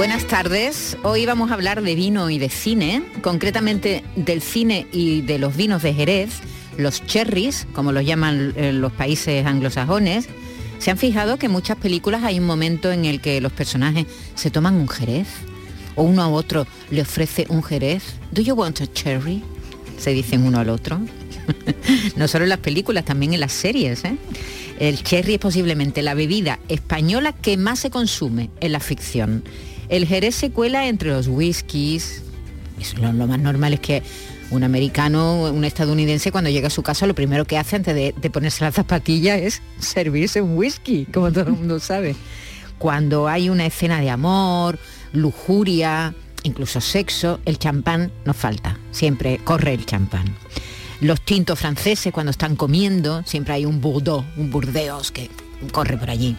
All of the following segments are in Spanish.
Buenas tardes. Hoy vamos a hablar de vino y de cine, concretamente del cine y de los vinos de Jerez, los cherries, como los llaman eh, los países anglosajones. ¿Se han fijado que en muchas películas hay un momento en el que los personajes se toman un jerez? O uno a otro le ofrece un jerez. ¿Do you want a cherry? Se dicen uno al otro. no solo en las películas, también en las series. ¿eh? El cherry es posiblemente la bebida española que más se consume en la ficción. El jerez se cuela entre los whiskies. Lo, más normal es que un americano, un estadounidense, cuando llega a su casa, lo primero que hace antes de, de ponerse la zapatilla es servirse un whisky, como todo el mundo sabe. Cuando hay una escena de amor, lujuria, incluso sexo, el champán nos falta. Siempre corre el champán. Los tintos franceses, cuando están comiendo, siempre hay un Bordeaux, un Burdeos que corre por allí.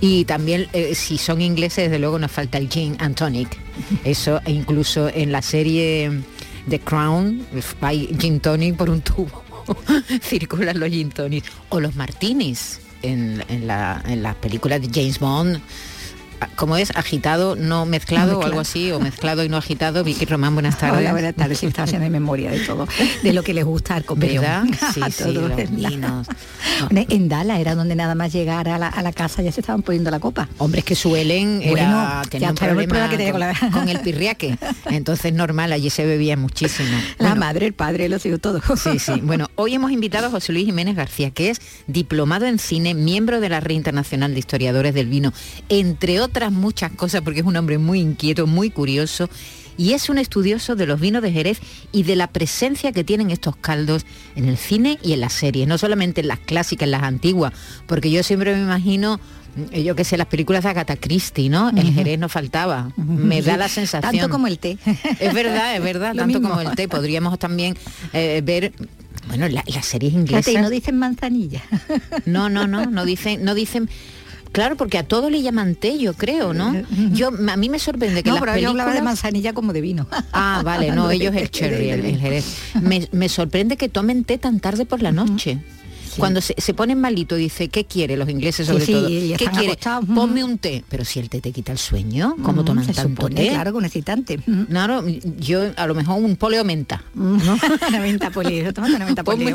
Y también, eh, si son ingleses, desde luego nos falta el gin and tonic. Eso, e incluso en la serie The Crown hay gin tonic por un tubo. Circulan los gin tonics. O los martinis en, en, la, en las películas de James Bond. ¿Cómo es? ¿Agitado, no mezclado, o algo así? ¿O mezclado y no agitado? Vicky Román, buenas tardes. Hola, buenas tardes. Sí, estaba haciendo memoria de todo, de lo que les gusta al copeo. ¿Verdad? Sí, A sí, todos, los vinos. En Dala era donde nada más llegar a la, a la casa ya se estaban poniendo la copa. Hombres que suelen Bueno, problema que tenía con, con la- con el pirriaque. Entonces normal, allí se bebía muchísimo. La madre, el padre, los hijos, todo. Sí, sí. Bueno, hoy hemos invitado a José Luis Jiménez García, que es diplomado en cine, miembro de la Red Internacional de Historiadores del Vino, entre otras muchas cosas, porque es un hombre muy inquieto, muy curioso, y es un estudioso de los vinos de Jerez y de la presencia que tienen estos caldos en el cine y en las series, no solamente en las clásicas, en las antiguas, porque yo siempre me imagino eh, yo qué sé, las películas de Agatha Christie, ¿no? El Jerez no faltaba. Me da la sensación. Tanto como el té. Es verdad, es verdad, tanto mismo. como el té. Podríamos también eh, ver, bueno, la- las series inglesas. Y no dicen manzanilla. No, no, no, no dicen, no dicen. Claro, porque a todo le llaman té, yo creo, ¿no? Yo a mí me sorprende que No, las pero yo hablaba de películas- manzanilla como de vino. Ah, vale, no, ellos el cherry, el, el jerez. Me, me sorprende que tomen té tan tarde por la noche. Cuando se, se ponen malito, dice, ¿qué quiere los ingleses sobre sí, todo? ¿Qué quiere? Ponme un té. Pero si el té te quita el sueño, ¿cómo Mm, toman tanto supone, té? Claro, con excitante. Claro, yo a lo mejor un poleo menta. una una venta Ponme,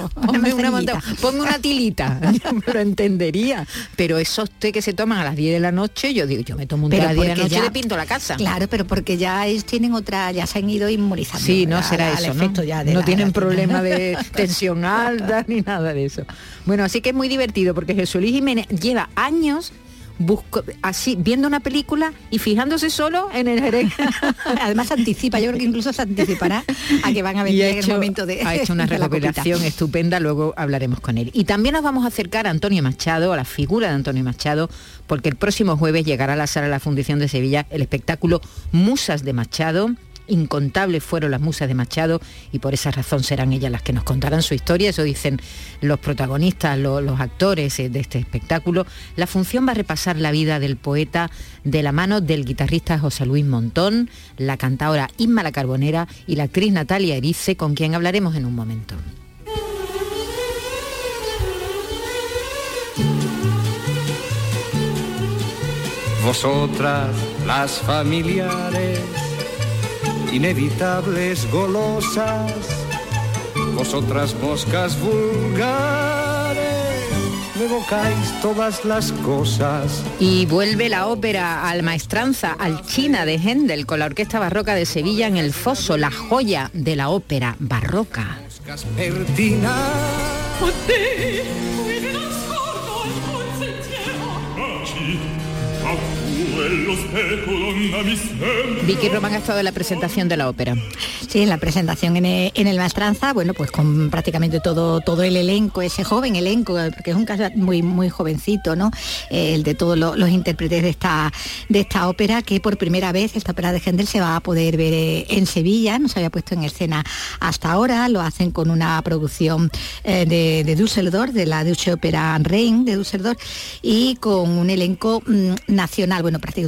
una, manta- ponme una tilita, lo entendería. Pero esos té que se toman a las 10 de la noche, yo digo, yo me tomo un té a las 10 de la noche ya- y le pinto la casa. Claro, pero porque ya ellos tienen otra, ya se han ido inmunizando. Sí, no será eso, ¿no? ya de no la- tienen problema de tensión alta ni nada de eso. Bueno, así que es muy divertido porque Jesús Luis Jiménez lleva años busco, así viendo una película y fijándose solo en el jerez. Además se anticipa, yo creo que incluso se anticipará a que van a venir en el momento de ha hecho una recuperación estupenda, luego hablaremos con él. Y también nos vamos a acercar a Antonio Machado, a la figura de Antonio Machado, porque el próximo jueves llegará a la sala de la Fundición de Sevilla el espectáculo Musas de Machado. Incontables fueron las musas de Machado y por esa razón serán ellas las que nos contarán su historia, eso dicen los protagonistas, lo- los actores eh, de este espectáculo. La función va a repasar la vida del poeta de la mano del guitarrista José Luis Montón, la cantadora Isma la Carbonera y la actriz Natalia Erice, con quien hablaremos en un momento. Vosotras las familiares, inevitables golosas, vosotras moscas vulgares, me evocáis todas las cosas. Y vuelve la ópera al maestranza, al China de Händel, con la Orquesta Barroca de Sevilla en el Foso, la joya de la ópera barroca. Moscas pertinas. Vicky Román ha estado en la presentación de la ópera. Sí, en la presentación en el, en el Maestranza, bueno, pues con prácticamente todo, todo el elenco, ese joven elenco, porque es un caso muy, muy jovencito, ¿no? Eh, el de todos los, los intérpretes de esta, de esta ópera, que por primera vez esta ópera de Händel se va a poder ver eh, en Sevilla, no se había puesto en escena hasta ahora, lo hacen con una producción eh, de, de Düsseldorf, de la Deutsche Opera Rhein de Düsseldorf, y con un elenco mm, nacional, bueno, prácticamente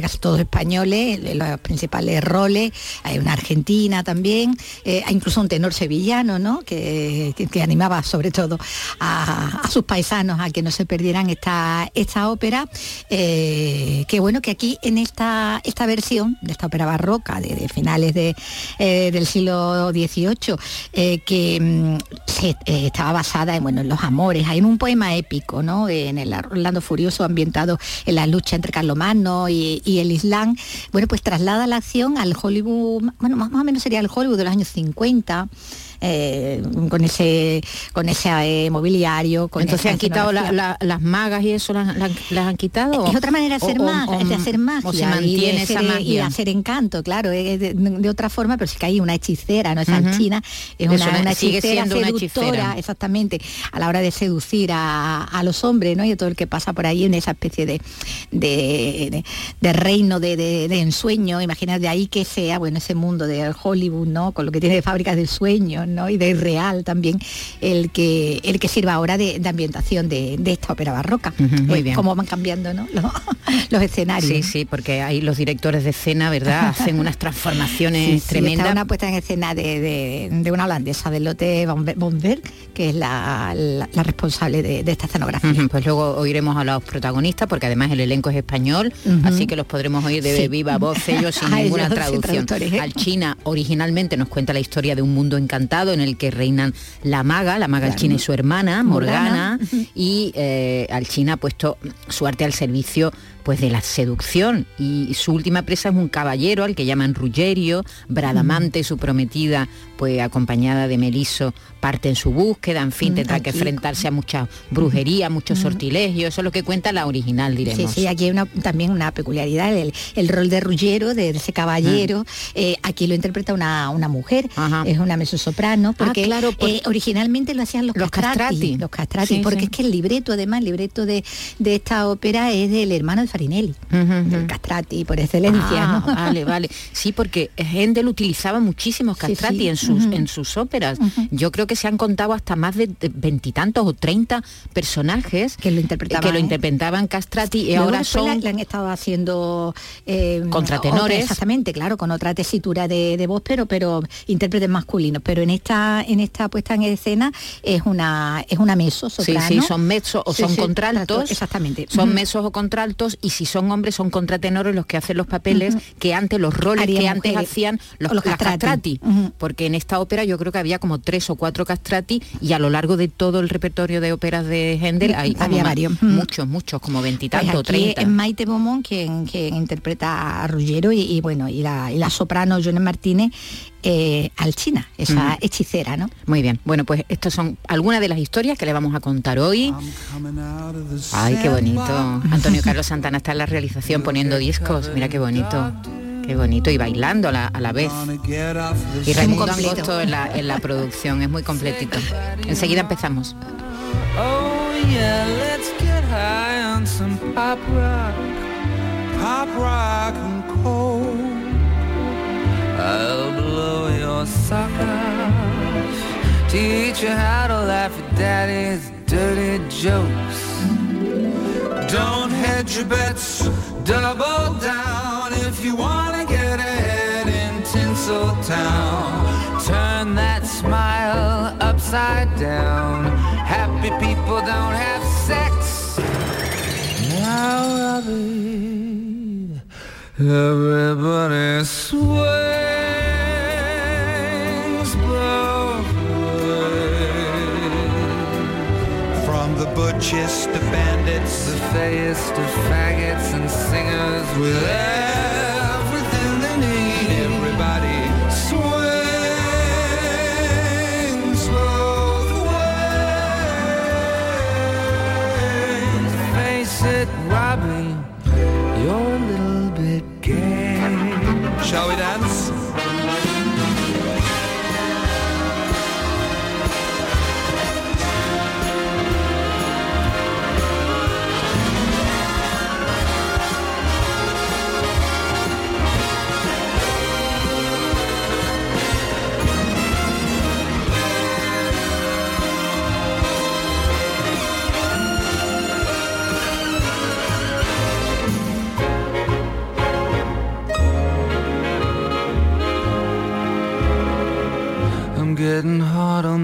casi todos españoles, los principales roles, hay una argentina también, eh, incluso un tenor sevillano, ¿no? Que, que- animaba sobre todo a, sus paisanos a que no se perdieran esta, esta ópera, eh, que bueno, que aquí en esta, esta versión de esta ópera barroca de, finales de, eh, del siglo XVIII, eh, que mm, estaba basada en, bueno, en los amores, hay un poema épico, ¿no? En el Orlando Furioso ambientado en la lucha entre Carlomagno y, el Islam, bueno, pues traslada la acción al Hollywood, bueno, más o menos sería el Hollywood de los años 50. Eh, con ese con ese eh, mobiliario con Entonces han quitado la- escenografía. la- las magas y eso las, las- las han quitado. Es otra manera de hacer o- o- de hacer magia. Se y de mantiene esa Y de magia. hacer encanto, claro, de, de otra forma, pero sí que hay una hechicera, ¿no? Esa Ujú. china es Es una, una- una hechicera seductora, exactamente, a la hora de seducir a, a los hombres, ¿no? Y a todo el que pasa por ahí en esa especie de, de, de- reino de, ensueño, imaginar de ahí que sea, bueno, ese mundo de Hollywood, ¿no? Con lo que tiene de fábricas de sueños, ¿no? Y de real también, el que, el que sirva ahora de, de ambientación de, de esta ópera barroca. Muy bien. Cómo van cambiando, ¿no? Los, los escenarios. Sí, sí, porque ahí los directores de escena, ¿verdad? Hacen unas transformaciones Sí, sí, tremendas. está una puesta en escena de, de- una holandesa, del lote Bomber, que es la, la- la responsable de, esta escenografía. Pues luego oiremos a los protagonistas porque además el elenco es español, así que los podremos oír de Sí. viva voz ellos sin ninguna ellos, traducción. ¿eh? Al China originalmente nos cuenta la historia de un mundo encantado en el que reinan la maga, la maga Claro. China y su hermana, Morgana, y eh, al China ha puesto su arte al servicio pues de la seducción y su última presa es un caballero al que llaman Ruggerio, Bradamante, su prometida, pues acompañada de Meliso, parte en su búsqueda, en fin, Mm, tendrá que enfrentarse a mucha brujería, muchos sortilegios, eso es lo que cuenta la original, Sí, diremos. sí, aquí hay una- también una peculiaridad, el, el rol de Ruggiero, de, ese caballero, eh, aquí lo interpreta una, una mujer, Ah. Ajá. es una mezzosoprano, porque claro, por- eh, originalmente lo hacían los, Los castrati, castrati. los castrati, Sí, porque sí. es que el libreto, además, el libreto de, de esta ópera es del hermano de Farinelli, del castrati por excelencia, Ah, ¿no? Vale, vale. Sí, porque Händel utilizaba muchísimos Sí, castrati sí. en sus en sus óperas. Yo creo que se han contado hasta más de veintitantos o treinta personajes Que lo interpretaban, que lo ¿eh? interpretaban castrati y Luego ahora la- son le han estado haciendo eh, Contratenores. otra- exactamente, claro, con otra tesitura de, de voz, pero pero intérpretes masculinos. Pero en esta en esta puesta en escena es una es una mezzo Sí, soprano. sí, son mezzo o Sí, son sí, contraltos. Exactamente. Son mesos o contraltos y si son hombres son contratenores los que hacen los papeles que antes los roles Harían que antes mujeres. hacían los, castrati. Porque en esta ópera yo creo que había como tres o cuatro castrati y a lo largo de todo el repertorio de óperas de Händel hay como Había varios. Muchos, muchos, como Pues veintitantos aquí treinta. es Maite Beaumont quien, quien interpreta a Ruggiero y, y bueno y la, y la soprano Jones Martínez eh, Alchina, esa hechicera, ¿no? Muy bien, bueno, pues estas son algunas de las historias que le vamos a contar hoy. Ay, qué bonito. Antonio Carlos Santana está en la realización poniendo discos. Mira qué bonito. Qué bonito. Y bailando a la, a la vez. Y Raimundo completo. Angosto en la, en la producción. Es muy completito. Enseguida empezamos. Oh yeah, let's get high on some pop rock, pop rock and coal. I'll blow your sock off, teach you how to laugh at daddy's dirty jokes. Don't hedge your bets, double down if you wanna get ahead in Tinseltown. Turn that smile upside down. Happy people don't have sex. Now, Robbie, everybody swings. From the butchest to bandits, The fayest of faggots and singers with Shall we dance?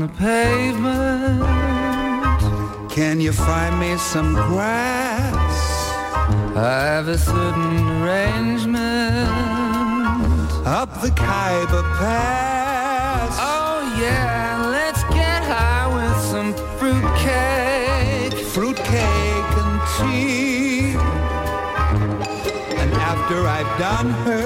The pavement. Can you find me some grass? I have a certain arrangement. Up the Khyber Pass. Oh yeah, let's get high with some fruitcake. Fruitcake and tea. And after I've done her,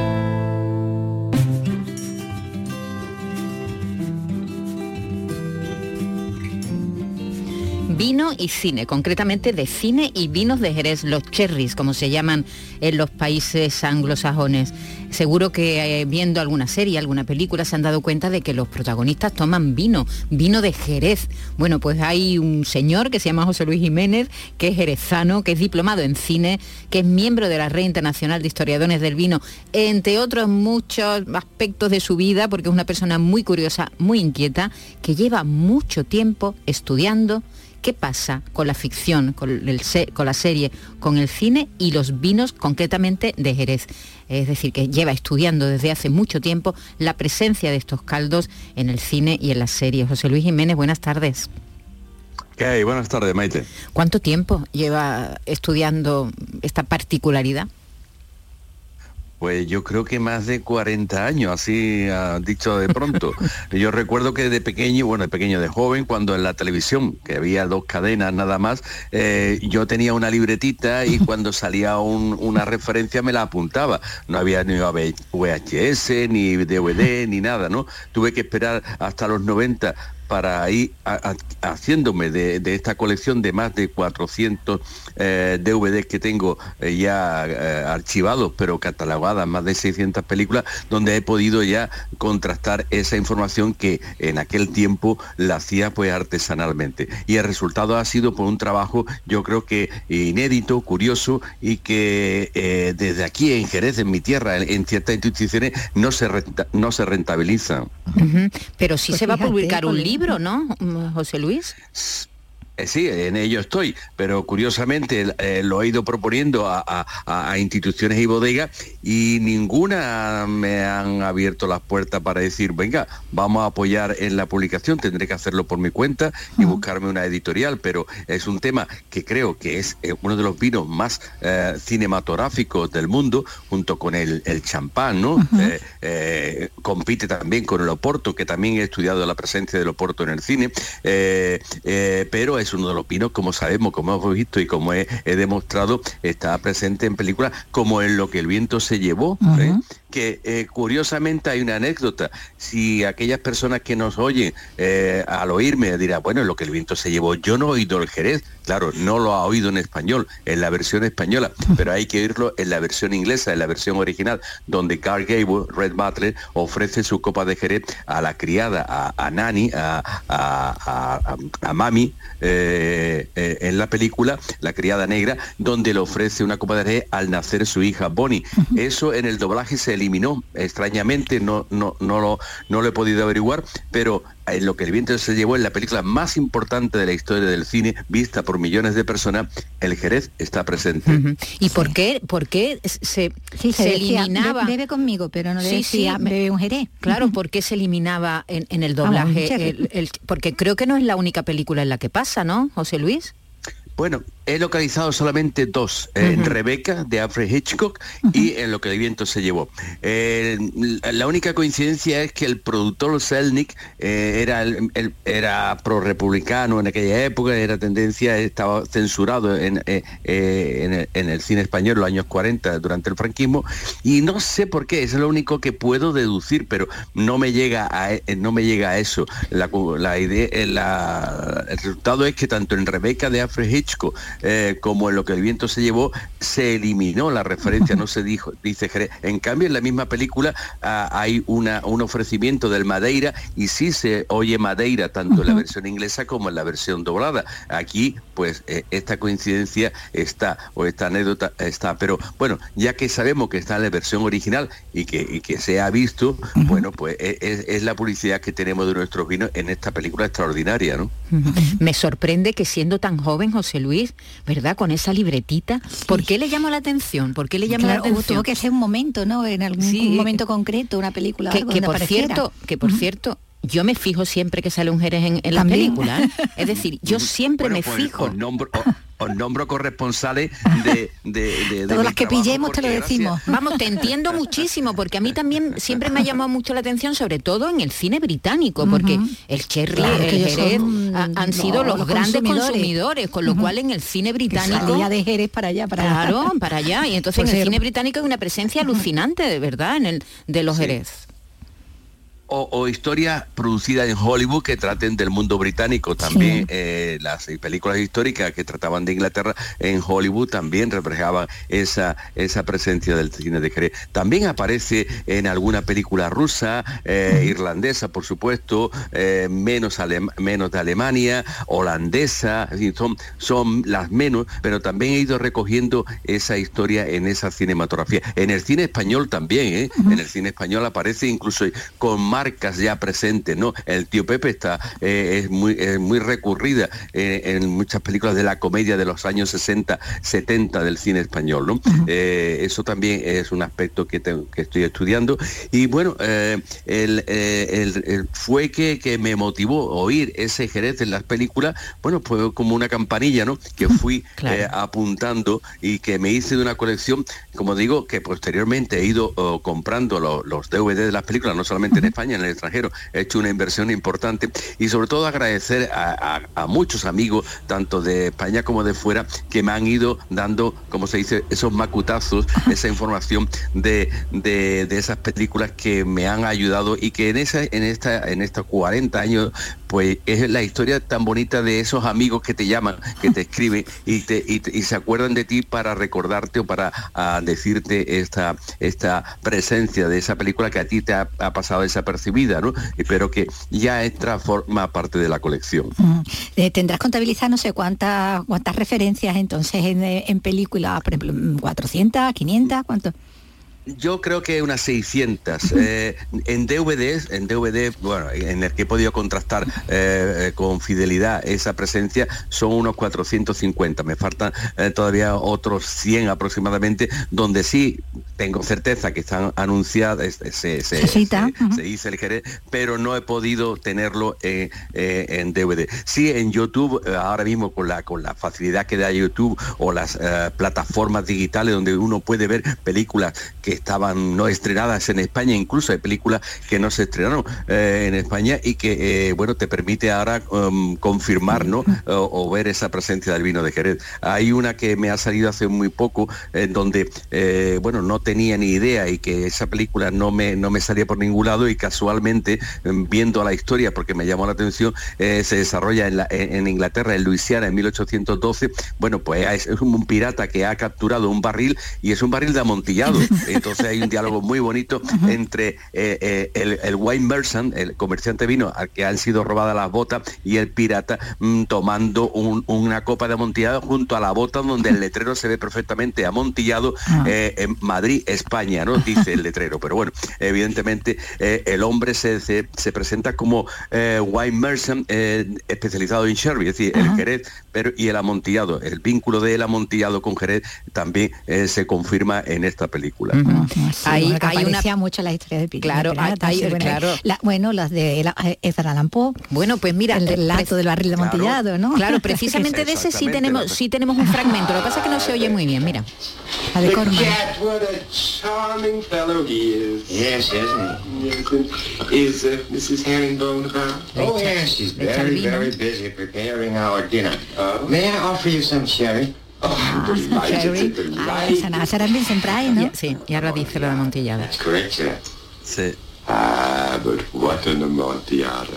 Y cine, concretamente de cine y vinos de Jerez, los cherries, como se llaman en los países anglosajones. Seguro que eh, viendo alguna serie, alguna película, se han dado cuenta de que los protagonistas toman vino, vino de Jerez. Bueno, pues hay un señor que se llama José Luis Jiménez, que es jerezano, que es diplomado en cine, que es miembro de la Red Internacional de Historiadores del Vino, entre otros muchos aspectos de su vida, porque es una persona muy curiosa, muy inquieta, que lleva mucho tiempo estudiando qué pasa con la ficción, con, el se- con la serie, con el cine y los vinos concretamente de Jerez. Es decir, que lleva estudiando desde hace mucho tiempo la presencia de estos caldos en el cine y en las series. José Luis Jiménez, buenas tardes. ¿Qué hay? Buenas tardes, Maite. ¿Cuánto tiempo lleva estudiando esta particularidad? Pues yo creo que más de 40 años, así dicho de pronto. yo recuerdo que de pequeño, bueno, de pequeño, de joven, cuando en la televisión, que había dos cadenas nada más, eh, yo tenía una libretita y cuando salía un- una referencia me la apuntaba. No había ni VHS, ni DVD, ni nada, ¿no? Tuve que esperar hasta los 90 para ir a- a- haciéndome de, de esta colección de más de 400 eh, DVDs que tengo eh, ya eh, archivados, pero catalogadas, más de 600 películas, donde he podido ya contrastar esa información que en aquel tiempo la hacía pues artesanalmente. Y el resultado ha sido por un trabajo, yo creo que inédito, curioso y que eh, desde aquí en Jerez, en mi tierra, en, en ciertas instituciones, no se, renta- no se rentabilizan. Ujú. Pero sí Pues se va a publicar un libro, ¿no, José Luis? Eh, sí, en ello estoy, pero curiosamente eh, lo he ido proponiendo a, a- a- a instituciones y bodegas y ninguna me han abierto las puertas para decir, venga, vamos a apoyar en la publicación, tendré que hacerlo por mi cuenta y buscarme una editorial, pero es un tema que creo que es eh, uno de los vinos más eh, cinematográficos del mundo, junto con el, el champán, ¿no? Eh, compite también con el Oporto, que también he estudiado la presencia del Oporto en el cine, pero es uno de los vinos, como sabemos, como hemos visto y como he, he demostrado, está presente en películas como en Lo que el viento se llevó, ¿eh? Que eh, curiosamente hay una anécdota. Si aquellas personas que nos oyen eh, al oírme dirán, bueno, lo que el viento se llevó, yo no he oído el Jerez, claro, no lo ha oído en español, en la versión española, pero hay que oírlo en la versión inglesa, en la versión original, donde Carl Gable, Red Butler, ofrece su copa de Jerez a la criada, a, a Nani, a, a- a- Mami, eh, en la película, la criada negra, donde le ofrece una copa de Jerez al nacer su hija Bonnie. Eso en el doblaje se eliminó, extrañamente, no, no, no, lo, no lo he podido averiguar, pero en lo que el viento se llevó en la película más importante de la historia del cine, vista por millones de personas, el Jerez está presente. ¿Y por qué, por qué se, Sí, se, se decía, eliminaba? "Be- bebe conmigo, pero no Sí, decía, sí, me- bebe un jerez. Claro, ¿por qué se eliminaba en, en el Ah, doblaje? el- porque creo que no es la única película en la que pasa, ¿no, José Luis? Bueno, he localizado solamente dos, en Rebeca de Alfred Hitchcock y en Lo que el viento se llevó. Eh, la única coincidencia es que el productor Selnick eh, era, el- el- era pro-republicano en aquella época, era tendencia, estaba censurado en, eh, eh, en el, en el cine español en los años 40 durante el franquismo y no sé por qué, es lo único que puedo deducir, pero no me llega a, no me llega a eso. La, idea, eh, la- el resultado es que tanto en Rebeca de Alfred Hitchcock eh, como en lo que el viento se llevó, se eliminó la referencia, no se dijo, dice Jerez. En cambio, en la misma película ah, hay una, un ofrecimiento del Madeira y sí se oye Madeira tanto en la versión inglesa como en la versión doblada. Aquí, pues, eh, esta coincidencia está, o esta anécdota está. Pero bueno, ya que sabemos que está en la versión original y que, que se ha visto, bueno, pues e, es, es la publicidad que tenemos de nuestros vinos en esta película extraordinaria, ¿no? Me sorprende que siendo tan joven José Luis, ¿verdad? Con esa libretita, ¿por qué le llamó la atención? ¿Por qué le llamó Claro, la atención? tuvo que ser un momento, ¿no? En algún Sí. un momento concreto, una película. que, algo que donde por apareciera. cierto, que por cierto, yo me fijo siempre que sale un Jerez en, películas. ¿eh? Es decir, yo siempre Bueno, me pues, fijo. Os nombro, os- nombro corresponsales de, de, de- de Todas las que pillemos te lo gracias- decimos. Vamos, te entiendo muchísimo, porque a mí también siempre me ha llamado mucho la atención, sobre todo en el cine británico, porque el Cherry, Claro, el Jerez son, ha- han sido no, los, los grandes consumidores, consumidores. con lo cual en el cine británico... salía de Jerez para allá, para Claro, para allá. Y entonces Pues en el cine británico hay una presencia alucinante, de verdad, en el de los Jerez. O, o historias producidas en Hollywood que traten del mundo británico. También Sí. eh, las películas históricas que trataban de Inglaterra en Hollywood también reflejaban esa esa presencia del cine de Jerez. También aparece en alguna película rusa eh, irlandesa por supuesto eh, menos menos de Alemania holandesa son son las menos pero también he ido recogiendo esa historia en esa cinematografía. En el cine español también ¿eh? en el cine español aparece incluso con marcas ya presentes, ¿no? El tío Pepe está, eh, es, muy, es muy recurrida eh, en muchas películas de la comedia de los años 60, 70 del cine español, ¿no? Eh, eso también es un aspecto que, tengo- que estoy estudiando. Y bueno, el, el- el- fue que, que me motivó oír ese Jerez en las películas, bueno, fue como una campanilla, ¿no? Que fui Claro. apuntando y que me hice de una colección, como digo, que posteriormente he ido oh, comprando lo- los DVD de las películas, no solamente en España, en el extranjero. He hecho una inversión importante y sobre todo agradecer a, a- a muchos amigos, tanto de España como de fuera, que me han ido dando, como se dice, esos macutazos, esa información de, de- de esas películas que me han ayudado y que en esa, en esta, en estos 40 años, pues es la historia tan bonita de esos amigos que te llaman, que te escriben y, te, y, se acuerdan de ti para recordarte o para ah, decirte esta, esta presencia de esa película que a ti te ha, ha pasado desapercibida, ¿no? Pero que ya entra, forma parte de la colección. Mm. Eh, tendrás contabilizar no sé cuántas cuántas referencias entonces en, eh, en películas, por ejemplo, mm, 400, 500, ¿cuánto? Yo creo que unas 600. Eh, en DVDs, en DVD, bueno, en el que he podido contrastar eh, eh, con fidelidad esa presencia, son unos 450. Me faltan eh, todavía otros 100 aproximadamente, donde sí tengo certeza que están anunciadas, es- se, se, Se dice el Jerez, pero no he podido tenerlo eh, eh, en DVD. Sí, en YouTube, eh, ahora mismo con la, con la facilidad que da YouTube o las eh, plataformas digitales donde uno puede ver películas que estaban no estrenadas en España, incluso hay películas que no se estrenaron en España y que, bueno, te permite ahora um, confirmar, ¿no? O, o ver esa presencia del vino de Jerez. Hay una que me ha salido hace muy poco, en donde, bueno, no tenía ni idea y que esa película no me, no me salía por ningún lado y casualmente, em, viendo la historia, porque me llamó la atención, eh, se desarrolla en, la- en- Inglaterra, en Luisiana, en 1812. Bueno, pues es, es un pirata que ha capturado un barril y es un barril de amontillado. Entonces hay un diálogo muy bonito entre eh, eh, el, el wine merchant, el comerciante vino al que han sido robadas las botas, y el pirata mm, tomando un- una copa de amontillado junto a la bota donde el letrero se ve perfectamente amontillado eh, en Madrid, España, ¿no? Dice el letrero. Pero bueno, evidentemente eh, el hombre se, se, se presenta como eh, wine merchant eh, especializado en sherry, es decir, el Jerez pero, y el amontillado. El vínculo del amontillado con Jerez también eh, se confirma en esta película. Sí, Hay- bueno, que hay una- aparecía mucho la historia de Pi- Claro, de hay- sí, bueno, claro. la- bueno, las de la- eh, Edgar Allan Poe, Bueno, pues mira, el eh, relato del barril de Claro. amontillado, ¿no? Claro, precisamente de ese sí tenemos, la- sí tenemos un fragmento. Lo que pasa es que no se oye muy bien, mira. de Corman. a charming fellow he is. Yes, isn't he? Yes, and is uh, Mrs. Herringbone about? Oh, yes, she's very, very busy preparing our dinner. Oh. May I offer you some sherry? Oh, I'm delighted, Cherry. it's a Ah, esa nada, será en Vincent Price, ¿no? Sí, y ahora dice lo de amontillado. That's correct, sir. Sí. Ah, but what an amontillado.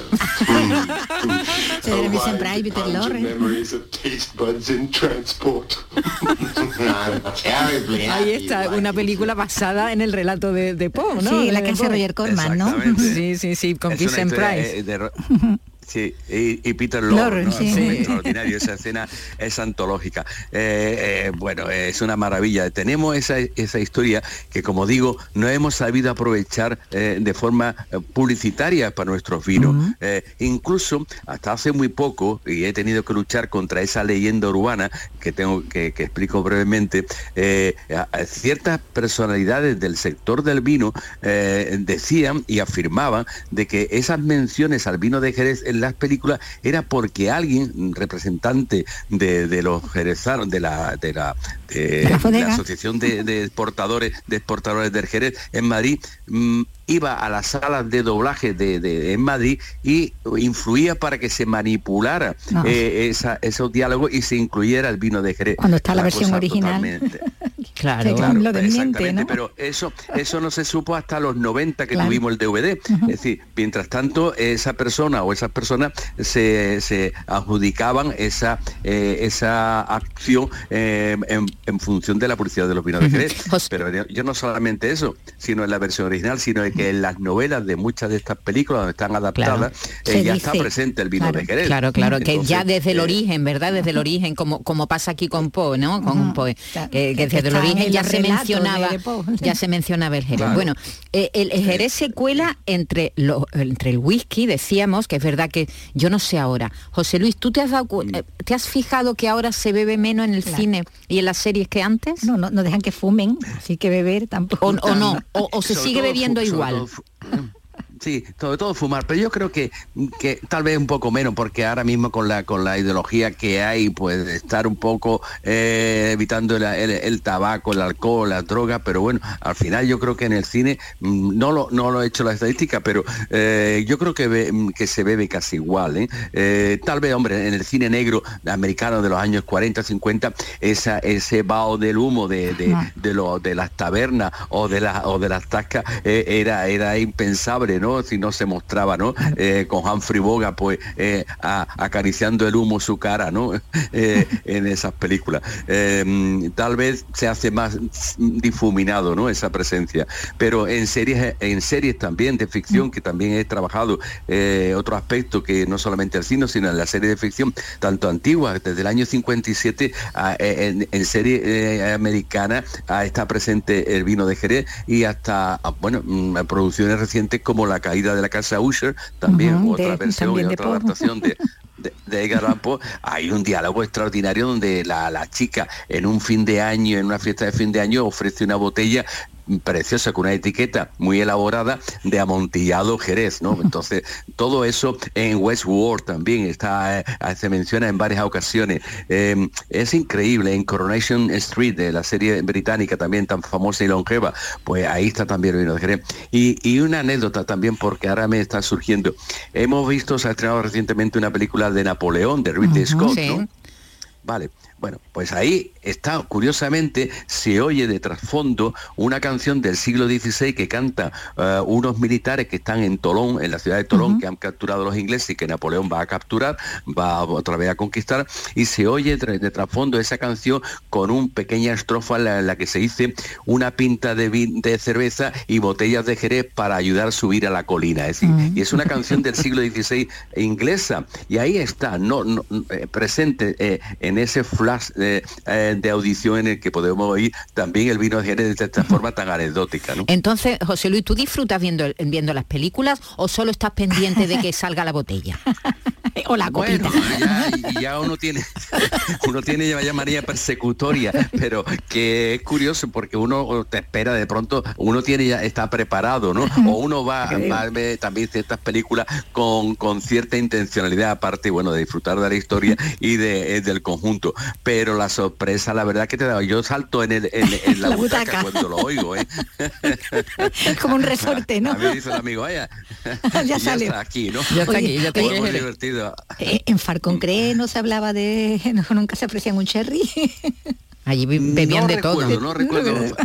Mi sempre hai Peter Lorre. memories of taste buds in transport. I'm terribly Ahí happy está, una película basada en el relato de, de Poe, ¿no? Sí, la De que hace Poe. Roger Corman, ¿no? Exactamente. Sí, sí, sí, con Es una Vincent historia, Price. eh, de Ro- Sí, y, y Peter Lorre, ¿no? sí. Extraordinario, esa escena es antológica. Eh, eh, bueno, es una maravilla. Tenemos esa, esa historia que, como digo, no hemos sabido aprovechar eh, de forma publicitaria para nuestros vinos. Incluso hasta hace muy poco, y he tenido que luchar contra esa leyenda urbana que tengo que, que explico brevemente, a- a ciertas personalidades del sector del vino decían y afirmaban de que esas menciones al vino de Jerez las películas era porque alguien, representante de, de los jerezanos, de la, de la, de la la Asociación de, de exportadores, de exportadores del Jerez en Madrid, mm, iba a las salas de doblaje de, de- en Madrid y influía para que se manipulara No. eh, esa- esos diálogos y se incluyera el vino de Jerez. Cuando está la Una versión original. Claro. Sí, claro. lo exactamente, ¿no? pero eso, eso no se supo hasta los 90 que Claro. tuvimos el DVD. Es decir, mientras tanto, esa persona o esas personas se, se adjudicaban esa, eh, esa acción eh, en, en función de la publicidad de los vinos de Jerez. Pero yo- no solamente eso, sino en la versión original, sino que en las novelas de muchas de estas películas donde están adaptadas, eh, ya dice, está presente el vino claro. de Jerez. Claro, claro, que ya desde el eh, origen, ¿verdad? Desde el origen, como, como pasa aquí con Poe, ¿no? Con Ujú, Poe, claro, que, que desde origen ya se mencionaba, ya se mencionaba el Jerez. Claro. Bueno, eh, el, el Jerez se cuela entre, lo- entre el whisky, decíamos, que es verdad que yo no sé ahora. José Luis, ¿tú te has, dado, cu- eh, ¿te has fijado que ahora se bebe menos en el Claro. cine y en las series que antes? No, no, no dejan que fumen, así que beber tampoco. O, o no, o, o se Sobre sigue bebiendo igual. Sí, sobre todo fumar, pero yo creo que, que tal vez un poco menos, porque ahora mismo con la con la ideología que hay, pues estar un poco eh, evitando el, el- el tabaco, el alcohol, la droga, pero bueno, al final yo creo que en el cine, mm, no lo, no lo he hecho la estadística, pero eh, yo creo que, be- mm, que se bebe casi igual. ¿eh? Eh, tal vez, hombre, en el cine negro americano de los años 40, 50, esa, ese vaho del humo de, de, de, lo- de las tabernas o de, las o de las tascas era, era impensable, ¿no? Si no se mostraba, ¿no? Eh, con Humphrey Bogart, pues, eh, acariciando el humo su cara, ¿no? Eh, en esas películas. Tal vez se hace más difuminado, ¿no? Esa presencia. Pero en series, en series también de ficción, que también he trabajado otro aspecto que no solamente el cine, sino en la serie de ficción, tanto antigua, desde el año 57, a- eh, en, en serie americana está presente el vino de Jerez y hasta, ah, bueno, mm, producciones recientes como La caída de la casa Usher, también otra de- versión también y otra Poe. adaptación de, de, de Edgar Allan Poe, hay un diálogo extraordinario donde la, la chica en un fin de año, en una fiesta de fin de año, ofrece una botella preciosa con una etiqueta muy elaborada de amontillado Jerez, ¿no? Entonces, todo eso en Westworld también está, eh, se menciona en varias ocasiones. Eh, es increíble, en Coronation Street, de la serie británica también tan famosa y longeva, pues ahí está también el vino de Jerez. Y, y una anécdota también, porque ahora me está surgiendo. Hemos visto, se ha estrenado recientemente una película de Napoleón, de Ridley Scott, sí. ¿no? Vale, bueno, pues ahí está, curiosamente, se oye de trasfondo una canción del siglo XVI que canta eh, unos militares que están en Tolón, en la ciudad de Tolón, que han capturado a los ingleses y que Napoleón va a capturar, va otra vez a conquistar, y se oye de trasfondo esa canción con una pequeña estrofa en la, en la que se dice una pinta de, vin- de cerveza y botellas de Jerez para ayudar a subir a la colina. Es decir, y es una canción del siglo XVI inglesa, y ahí está, no, no, eh, presente eh, en ese flash eh, eh, de audición en el que podemos oír también el vino de Jerez de esta forma tan anecdótica. ¿no? Entonces, José Luis, ¿tú disfrutas viendo, viendo las películas o solo estás pendiente de que salga la botella? o la copita. Bueno, ya, ya uno tiene, uno tiene ya llamaría persecutoria, pero que es curioso porque uno te espera de pronto, uno tiene ya está preparado, ¿no? O uno va, va a ver también ciertas películas con, con cierta intencionalidad, aparte, bueno, de disfrutar de la historia y de, eh, del conjunto. Pero la sorpresa, la verdad que te da, yo salto en, el, en, en la, La butaca, butaca. cuando lo oigo, ¿eh? Es como un resorte, ¿no? A mí dice el amigo, vaya, Ya salió. está aquí, ¿no? Ya está aquí, ya está aquí. Muy divertido. Eh, en Farconcré no se hablaba de... no, nunca se ofrecían un cherry. Allí bebían no de recuerdo, todo. No recuerdo.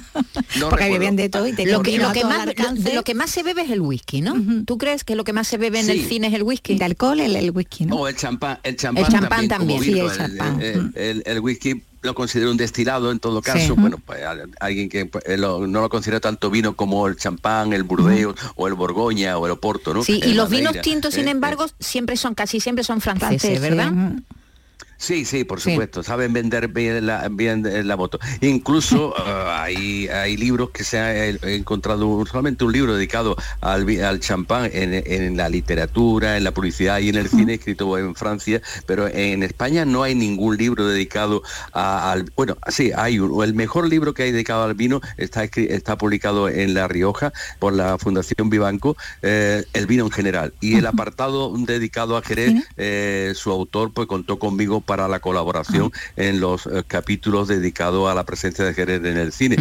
no Porque bebían de todo y tenían Lo que, lo, que más, lo- lo que más se bebe es el whisky, ¿no? ¿Tú crees que lo que más se bebe en Sí. el cine es el whisky? de alcohol el, el whisky, ¿no? O el champán, el champán, El champán también. como también. vino, Sí, el champán. el- el- el whisky lo considero un destilado en todo caso. Sí. Bueno, pues al- alguien que pues, eh, lo- no lo considera tanto vino como el champán, el Burdeos o el Borgoña o el Oporto, ¿no? Sí, El y los vinos tintos, sin Eh, embargo, siempre son, casi siempre son franceses, Franceses, ¿verdad? Sí, sí, por Sí. supuesto. Saben vender bien la, bien eh, la moto. Incluso ah, hay, hay libros que se ha he encontrado solamente un libro dedicado al, champán en, en la literatura, en la publicidad y en el cine escrito en Francia, pero en España no hay ningún libro dedicado a- al bueno, sí, hay un- el mejor libro que hay dedicado al vino está está publicado en La Rioja por la Fundación Vivanco, eh, el vino en general y el apartado dedicado a Jerez, eh, su autor pues contó conmigo para la colaboración en los eh, capítulos dedicados a la presencia de Jerez en el cine.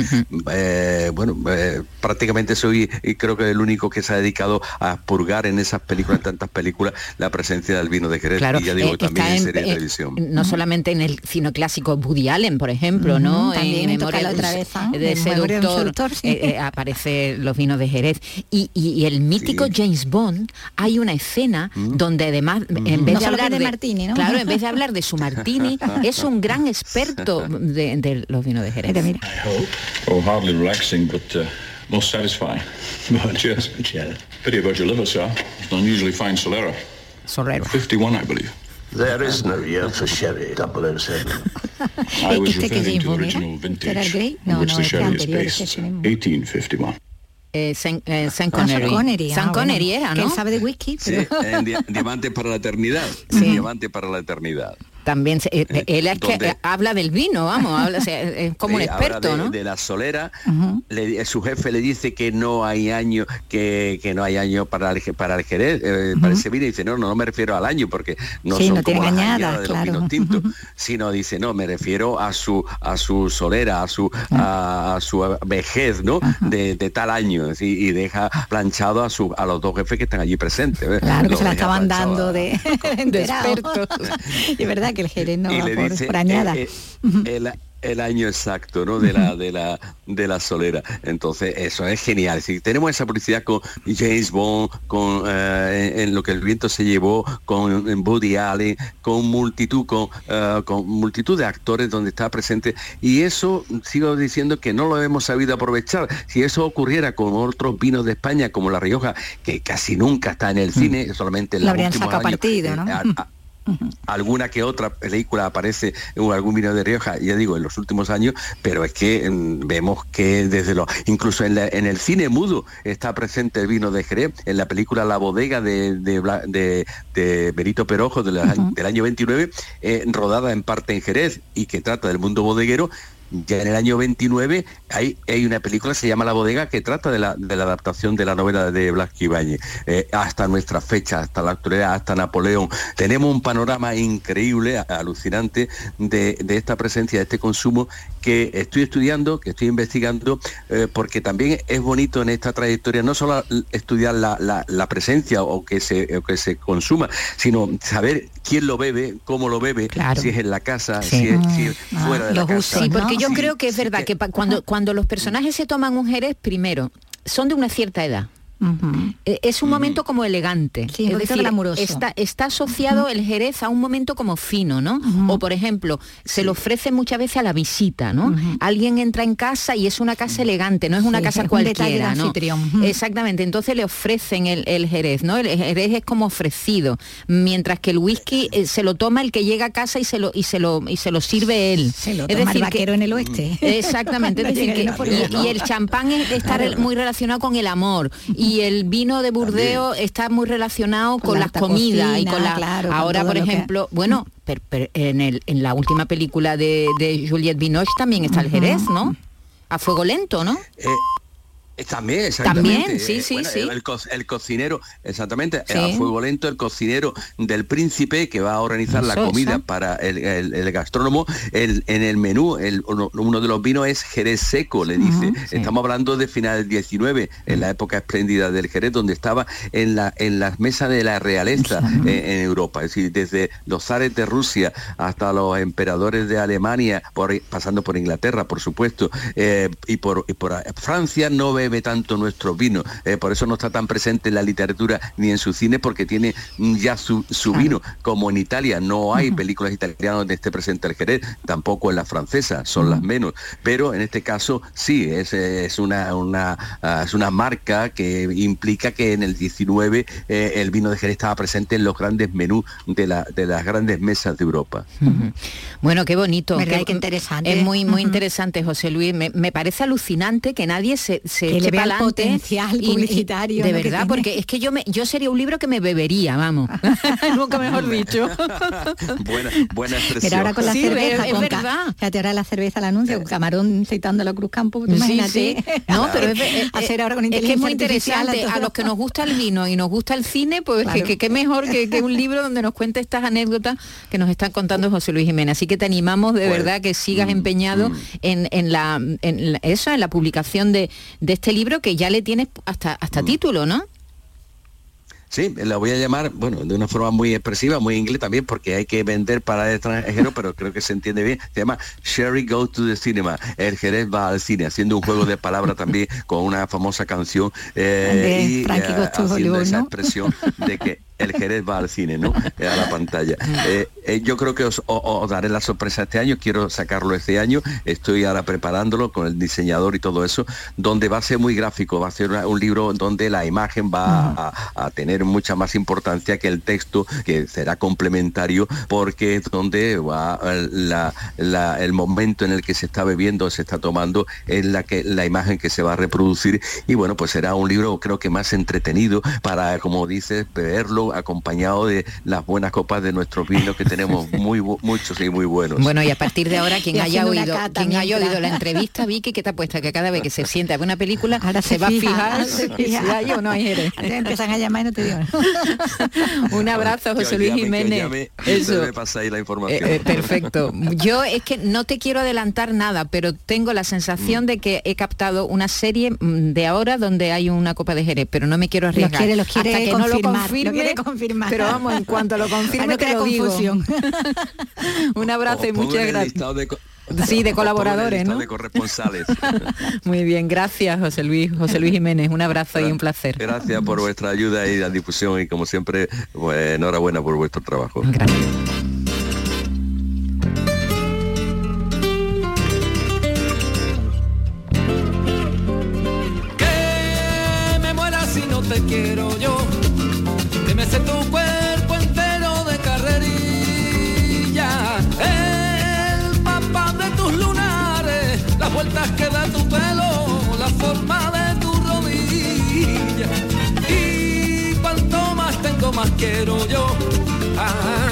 Eh, bueno, eh, prácticamente soy y creo que el único que se ha dedicado a purgar en esas películas, en tantas películas, la presencia del vino de Jerez. Claro, y ya digo, eh, también en en- serie de televisión. no solamente en el cine clásico Woody Allen, por ejemplo, ¿no? También en de- otra vez, ¿ah? de Memoria de seductor, seductor, sí. eh, eh, aparece los vinos de Jerez y, y- y el mítico Sí. James Bond hay una escena donde además en vez No de hablar de martini, ¿no? claro, en vez de hablar de su martini es un gran experto de, de los vinos de Jerez. Mira, mira. Oh, hardly relaxing, but uh, most satisfying. Well, cheers. Cheers. Pity about your liver, sir. It's an unusually fine Solera. Sorrero. 51, I believe. There is no year for sherry, 007. I was ¿Este que referring to original vintage, which no, the sherry is based. ese mismo. 1851. Eh, Sean, eh, Sean Ah, Connery. Sean ah, Connery bueno. era, Que él ¿no? sabe de whisky, Sí, pero... en Dia- Diamante para la eternidad. Diamante para la eternidad. También se- eh, eh, él es que ¿Dónde? eh, habla del vino, vamos, habla, o sea, es como un Sí, experto, de, ¿no? de la solera, le- su jefe le dice que no hay año, que, que no hay año para el, para el Jerez, eh, para ese vino, y dice, no, no, no me refiero al año, porque no Sí, son no como las añadas, de los claro. vinos tintos, sino dice, no, me refiero a su a su solera, a su a, a su vejez, ¿no? De, de tal año, ¿sí? y deja planchado a su a los dos jefes que están allí presentes. Claro, que Los se la estaban dando a- de, de expertos. y verdad que el Jerez no va por, dice por añada. eh, eh, el, el año exacto ¿no? de la de la de la solera entonces eso es genial si tenemos esa publicidad con James Bond con eh, en, en lo que el viento se llevó con en Woody Allen con multitud con, eh, con multitud de actores donde está presente y eso sigo diciendo que no lo hemos sabido aprovechar si eso ocurriera con otros vinos de España como la Rioja que casi nunca está en el cine solamente en habrían últimos años, partido, ¿no? eh, a- alguna que otra película aparece en algún vino de Rioja, ya digo, en los últimos años, pero es que mm, vemos que desde lo, incluso en, la- en el cine mudo está presente el vino de Jerez, en la película La bodega de, de, de- de Benito Perojo del año 29, eh, rodada en parte en Jerez y que trata del mundo bodeguero, ya en el año 29 hay, hay una película se llama La Bodega que trata de la, de la adaptación de la novela de Blas Ibáñez. Eh, hasta nuestra fecha, hasta la actualidad, hasta Napoleón. Tenemos un panorama increíble, alucinante, de, de esta presencia, de este consumo que estoy estudiando, que estoy investigando, eh, porque también es bonito en esta trayectoria no solo estudiar la, la- la presencia o que, se, o que se consuma, sino saber quién lo bebe, cómo lo bebe, Claro. si es en la casa, Sí. si es, si es Ah, fuera de la los casa. usos, Sí, porque ¿no? yo creo que es verdad que- que cuando, cuando los personajes se toman un jerez, primero, son de una cierta edad. Eh, Es un momento como elegante. Sí, es decir, glamuroso. está, está asociado el jerez a un momento como fino, ¿no? O por ejemplo, se le ofrece muchas veces a la visita, ¿no? Alguien entra en casa y es una casa elegante, no es una Sí, casa es un detalle cualquiera, de ¿no? Exactamente, entonces le ofrecen el, el jerez, ¿no? El jerez es como ofrecido, mientras que el whisky eh, se lo toma el que llega a casa y se lo y se lo y se lo sirve él. Se lo es toma el decir, vaquero que- en el oeste. Exactamente, es decir, que, y, el champán es- está re- muy relacionado con el amor y el vino de Burdeos está muy relacionado con, la las comidas y con la claro, con ahora por que- ejemplo bueno per- per- en, el, en la última película de, de Juliette Binoche también está el Jerez no a fuego lento no Eh, También, exactamente. También, sí, Eh, sí, bueno, sí. El, co- el cocinero, exactamente, Sí. a fuego lento, el cocinero del príncipe que va a organizar la comida eso. para el, el- el gastrónomo. El, en el menú, el- uno, uno de los vinos es Jerez seco, le dice. Estamos hablando de final del 19, en la época espléndida del Jerez, donde estaba en, la, en las mesas de la realeza eh, en Europa. Es decir, desde los zares de Rusia hasta los emperadores de Alemania, por, pasando por Inglaterra, por supuesto, eh, y, por, y por Francia no bebe tanto nuestro vino. eh, por eso no está tan presente en la literatura ni en su cine, porque tiene mm, ya su, su vino, como en Italia. No hay películas italianas donde esté presente el Jerez, tampoco en la francesa, son las menos. Pero en este caso sí, es, es, una, una, ah, es una marca que implica que en el 19 eh, el vino de Jerez estaba presente en los grandes menús de, la, de las grandes mesas de Europa. Bueno, qué bonito. ¿Verdad? Qué interesante. Es muy, muy interesante, José Luis. Me, me parece alucinante que nadie se, se Que le potencial y- y- publicitario, De verdad, porque es que yo me, yo sería un libro que me bebería, vamos. Nunca mejor dicho. buena, buena expresión. Pero ahora con la Sí, cerveza, es con verdad. Fíjate, ahora la cerveza, el anuncio, camarón citando a la Cruz Campo, tú Sí, imagínate. sí. No, pero es, es- hacer ahora con es que es muy interesante. A los que nos gusta el vino y nos gusta el cine, pues Claro. que, que- que mejor que, que un libro donde nos cuente estas anécdotas que nos están contando José Luis Jiménez. Así que te animamos de Pues, verdad que sigas mm, empeñado mm. en, en la, en la- eso, en la publicación de, de este libro que ya le tienes hasta, Mm. hasta título, ¿no? Sí, la voy a llamar, bueno, de una forma muy expresiva, muy inglés también, porque hay que vender para el extranjero, pero creo que se entiende bien. Se llama Sherry Go to the Cinema. El Jerez va al cine, haciendo un juego de palabras también con una famosa canción eh, De y Frankie Goes to haciendo Hollywood, esa ¿no? expresión de que el Jerez va al cine, ¿no? Eh, a la pantalla. Eh, eh, yo creo que os, daré la sorpresa este año, quiero sacarlo este año, estoy ahora preparándolo con el diseñador y todo eso, donde va a ser muy gráfico, va a ser una- un libro donde la imagen va a, a tener mucha más importancia que el texto, que será complementario, porque es donde va la- la- el momento en el que se está bebiendo, se está tomando, es la, que, la imagen que se va a reproducir, y bueno, pues será un libro creo que más entretenido para, como dices, beberlo acompañado de las buenas copas de nuestros vinos que tenemos muy muchos y muy buenos. Bueno, y a partir de ahora, quien haya oído, quien haya oído la entrevista, Vicky, que te apuesta que cada vez que se sienta en una película, Ahora se, se va a fija, fijar se si hay o no hay Jerez. Antes empiezan a llamar y no te digo. Un abrazo, José os Luis llame, Jiménez. llame Eso. ustedes me pasáis la Eh, información. eh, perfecto. Yo es que no te quiero adelantar nada, pero tengo la sensación de que he captado una serie mm, de ahora donde hay una copa de Jerez, pero no me quiero arriesgar. quiere- los quiere Hasta que no lo confirme, quiere confirmar. Pero vamos, en cuanto lo confirme no te crear lo digo. confusión. Un abrazo y muchas gracias. Sí, de colaboradores, de corresponsales. Muy bien, gracias José Luis, José Luis Jiménez, un abrazo y un placer. Gracias por vuestra ayuda y la difusión y como siempre, pues, enhorabuena por vuestro trabajo. Gracias. Más quiero yo. Ay,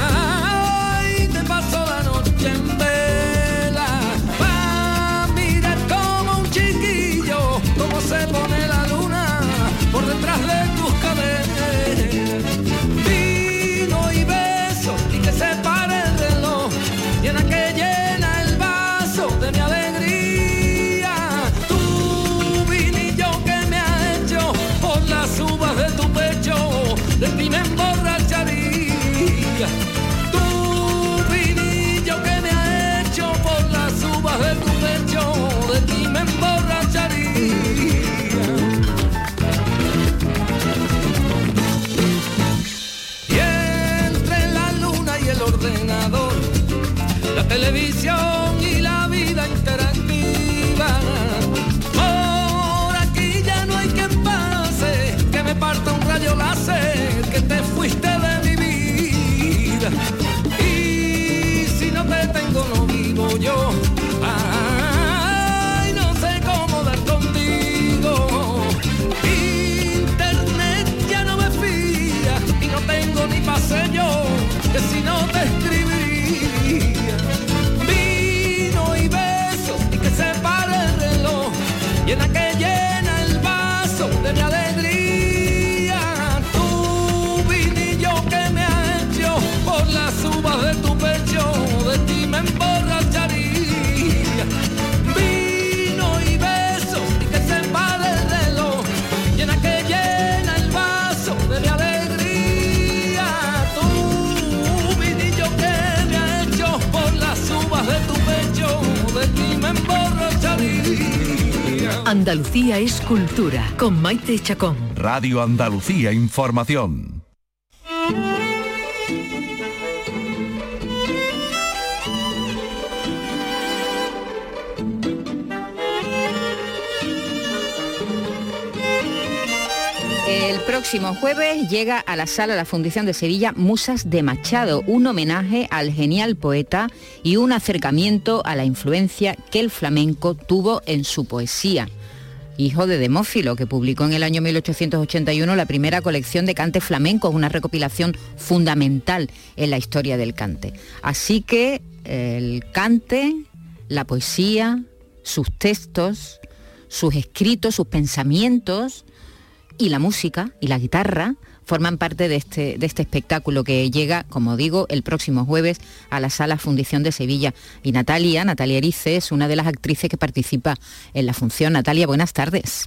Andalucía es cultura con Maite Chacón. Radio Andalucía Información. El próximo jueves llega a la sala La Fundición de Sevilla Musas de Machado, un homenaje al genial poeta y un acercamiento a la influencia que el flamenco tuvo en su poesía. Hijo de Demófilo, que publicó en el año 1881 la primera colección de cantes flamencos, una recopilación fundamental en la historia del cante. Así que el cante, la poesía, sus textos, sus escritos, sus pensamientos, y la música y la guitarra forman parte de este, de este espectáculo que llega, como digo, el próximo jueves a la Sala Fundición de Sevilla. Y Natalia, Natalia Erice, es una de las actrices que participa en la función. Natalia, buenas tardes.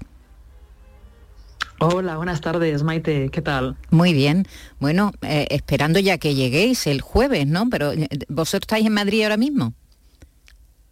Hola, buenas tardes, Maite, ¿qué tal? Muy bien. Bueno, eh, esperando ya que lleguéis el jueves, ¿no? Pero eh, vosotros estáis en Madrid ahora mismo.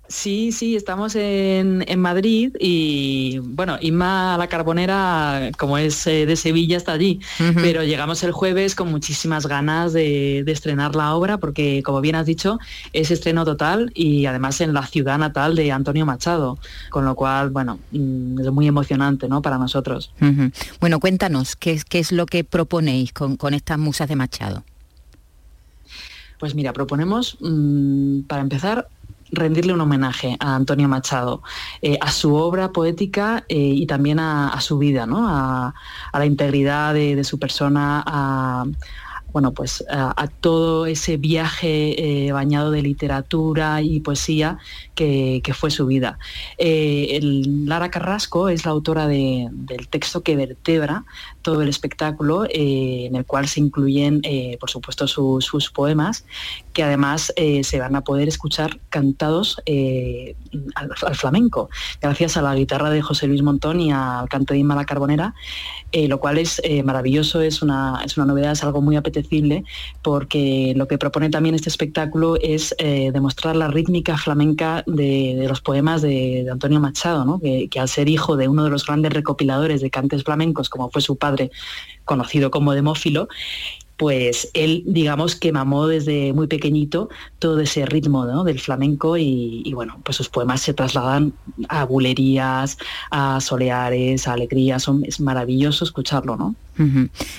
Sí, sí, estamos en, en, Madrid y bueno, Inma la Carbonera, como es eh, de Sevilla, está allí, uh -huh. pero llegamos el jueves con muchísimas ganas de, de, estrenar la obra porque, como bien has dicho, es estreno total y además en la ciudad natal de Antonio Machado, con lo cual, bueno, mm, es muy emocionante ¿no? para nosotros. Uh -huh. Bueno, cuéntanos, ¿qué, ¿qué, es lo que proponéis con, con estas musas de Machado? Pues mira, proponemos, mmm, para empezar, rendirle un homenaje a Antonio Machado, eh, a su obra poética eh, y también a, su vida, ¿no? a, la integridad de, su persona, a, bueno, pues a, todo ese viaje eh, bañado de literatura y poesía que, fue su vida. Lara Carrasco es la autora de, del texto que vertebra todo el espectáculo, eh, en el cual se incluyen, eh, por supuesto, su, sus poemas, que además eh, se van a poder escuchar cantados al, flamenco, gracias a la guitarra de José Luis Montón y al canto de Inma la Carbonera, lo cual es maravilloso, es una, es una novedad, es algo muy apetecible, porque lo que propone también este espectáculo es demostrar la rítmica flamenca de, los poemas de, Antonio Machado, ¿no? que al ser hijo de uno de los grandes recopiladores de cantes flamencos, como fue su padre, conocido como demófilo, pues él, digamos, que mamó desde muy pequeñito todo ese ritmo ¿no? del flamenco y, bueno, pues sus poemas se trasladan a bulerías, a soleares, a alegrías, es maravilloso escucharlo, ¿no?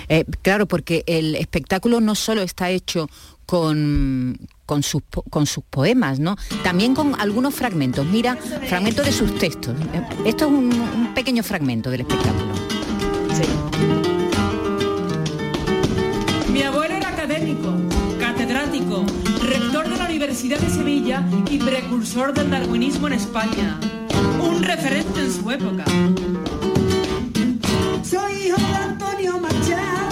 Eh, claro, porque el espectáculo no solo está hecho con, con sus, con sus poemas, ¿no? También con algunos fragmentos. Mira, fragmentos de sus textos. Esto es un pequeño fragmento del espectáculo. Mi abuelo era académico, catedrático, rector de la Universidad de Sevilla y precursor del darwinismo en España. Un referente en su época. Soy hijo de Antonio Machado.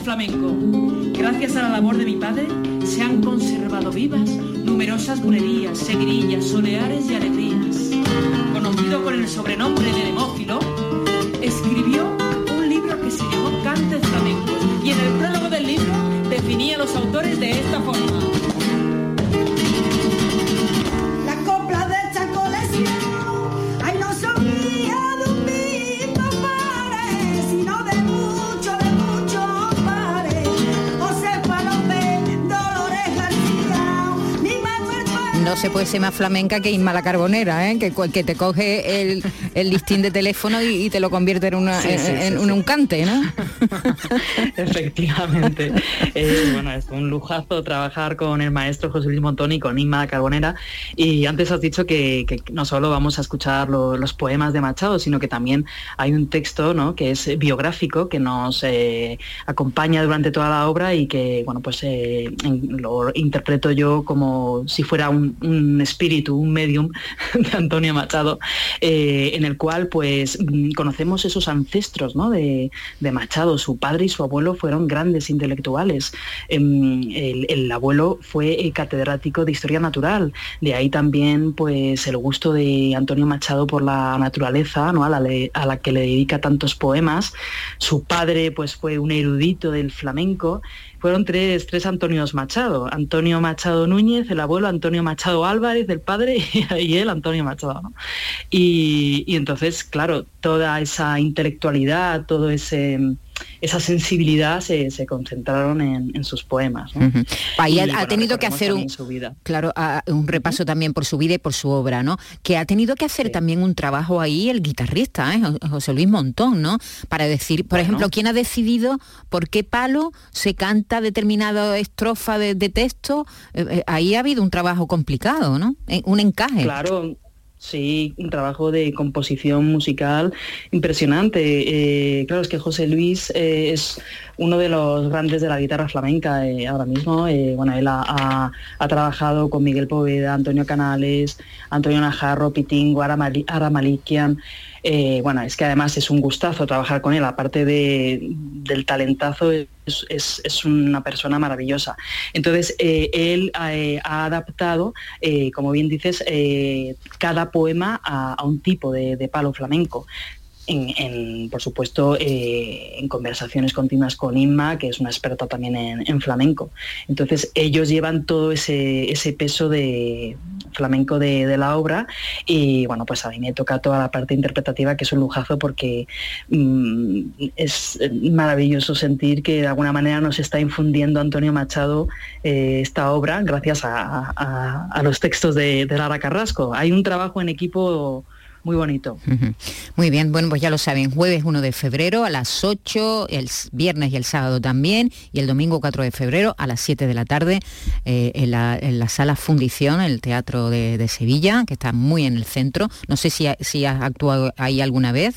Flamenco. Gracias a la labor de mi padre se han conservado vivas numerosas bulerías, segrillas, soleares y alegrías. Conocido con el sobrenombre de Demófilo, escribió un libro que se llamó Cantes Flamencos y en el prólogo del libro definía a los autores de esta forma. No se puede ser más flamenca que Inma la Carbonera, ¿eh? que, que te coge el, el listín de teléfono y, y, te lo convierte en, una, Sí, sí, sí, en, sí. en un cante, ¿no? Efectivamente. Eh, bueno, es un lujazo trabajar con el maestro José Luis Montón y con Inma Carbonera. Y antes has dicho que, que no solo vamos a escuchar lo- los poemas de Machado, sino que también hay un texto ¿no? que es biográfico, que nos eh, acompaña durante toda la obra y que, bueno, pues eh, lo interpreto yo como si fuera un, un espíritu, un medium de Antonio Machado, eh, en el cual pues mm, conocemos esos ancestros ¿no? de, Machado. Su padre y su abuelo fueron grandes intelectuales. Em, el, el abuelo fue eh, catedrático de historia natural. De ahí también pues el gusto de Antonio Machado por la naturaleza, ¿no? a, la, le- a la que le dedica tantos poemas. Su padre pues fue un erudito del flamenco. Fueron tres, tres Antonios Machado. Antonio Machado Núñez, el abuelo, Antonio Machado Álvarez, el padre, y él, Antonio Machado. ¿no? Y entonces, claro, toda esa intelectualidad, todo ese esa sensibilidad se, se concentraron en, en sus poemas. ¿no? Ha, bueno, tenido que hacer un, su vida. claro, a- un repaso también por su vida y por su obra, ¿no? Que ha tenido que hacer también un trabajo ahí el guitarrista, ¿eh? Jo- José Luis Montón, ¿no? Para decir, por ejemplo, quién ha decidido por qué palo se canta determinada estrofa de, de texto. Eh, eh, ahí ha habido un trabajo complicado, ¿no? Un encaje. Claro, sí, un trabajo de composición musical impresionante. Eh, claro, es que José Luis eh, es uno de los grandes de la guitarra flamenca eh, ahora mismo. Bueno, él ha, ha- trabajado con Miguel Poveda, Antonio Canales, Antonio Najarro, Mali- Ara Malikian. Eh, bueno, es que además es un gustazo trabajar con él, aparte de- del talentazo, es, una persona maravillosa. Entonces, eh, él eh, ha adaptado, como bien dices, cada poema a, un tipo de palo flamenco. En, por supuesto, eh, en conversaciones continuas con Inma, que es una experta también en, en flamenco. Entonces, ellos llevan todo ese, peso de flamenco de, la obra y, bueno, pues a mí me toca toda la parte interpretativa, que es un lujazo porque mm, es maravilloso sentir que de alguna manera nos está infundiendo Antonio Machado eh, esta obra gracias a, los textos de Lara Carrasco. Hay un trabajo en equipo muy bonito. Muy bien, bueno, pues ya lo saben, jueves 1 de febrero a las 8, el viernes y el sábado también, y el domingo 4 de febrero a las 7 de la tarde eh, en, la, sala Fundición, el Teatro de, de Sevilla, que está muy en el centro. No sé si, ha- si has actuado ahí alguna vez.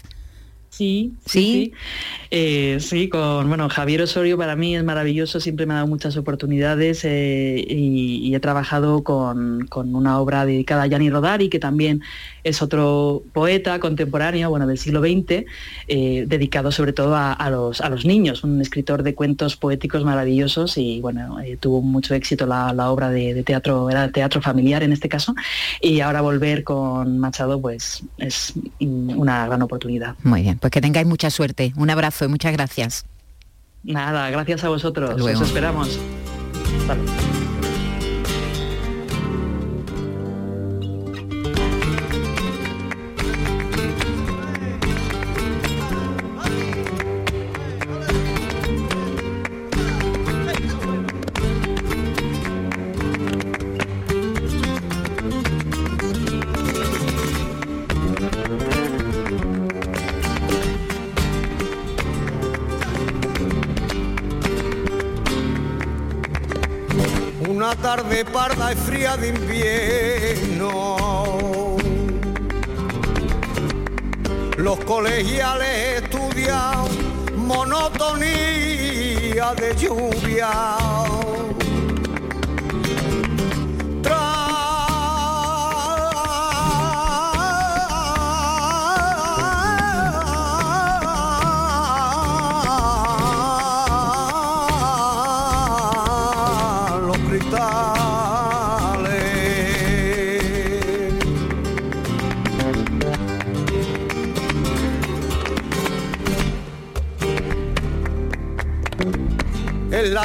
Sí, sí, sí. Eh, sí, con bueno, Javier Osorio para mí es maravilloso, siempre me ha dado muchas oportunidades eh, y, y he trabajado con, con una obra dedicada a Gianni Rodari, que también es otro poeta contemporáneo, bueno, del siglo XX, eh, dedicado sobre todo a, a los, a los niños, un escritor de cuentos poéticos maravillosos y bueno, tuvo mucho éxito la, la obra de, de teatro, era teatro familiar en este caso, y ahora volver con Machado pues es una gran oportunidad. Muy bien, pues que tengáis mucha suerte. Un abrazo y muchas gracias. Nada, gracias a vosotros. Os esperamos. Hasta luego. Tarde parda y fría de invierno. Los colegiales estudian monotonía de lluvia.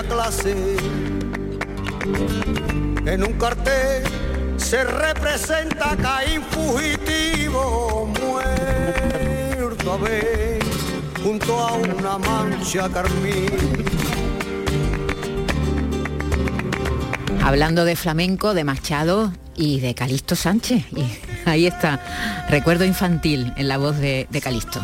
Clase, en un cartel, se representa Caín fugitivo, muerto a ver, junto a una mancha carmín. Hablando de flamenco, de Machado y de Calixto Sánchez. Y ahí está, recuerdo infantil en la voz de, de Calixto.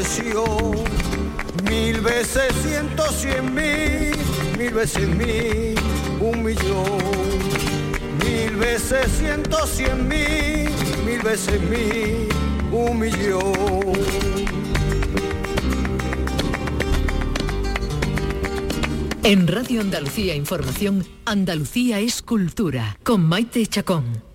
Lesión. Mil veces ciento, cien mil, mil veces mil, un millón. Mil veces ciento, cien mil, mil veces mil, un millón. En Radio Andalucía Información, Andalucía es cultura, con Maite Chacón.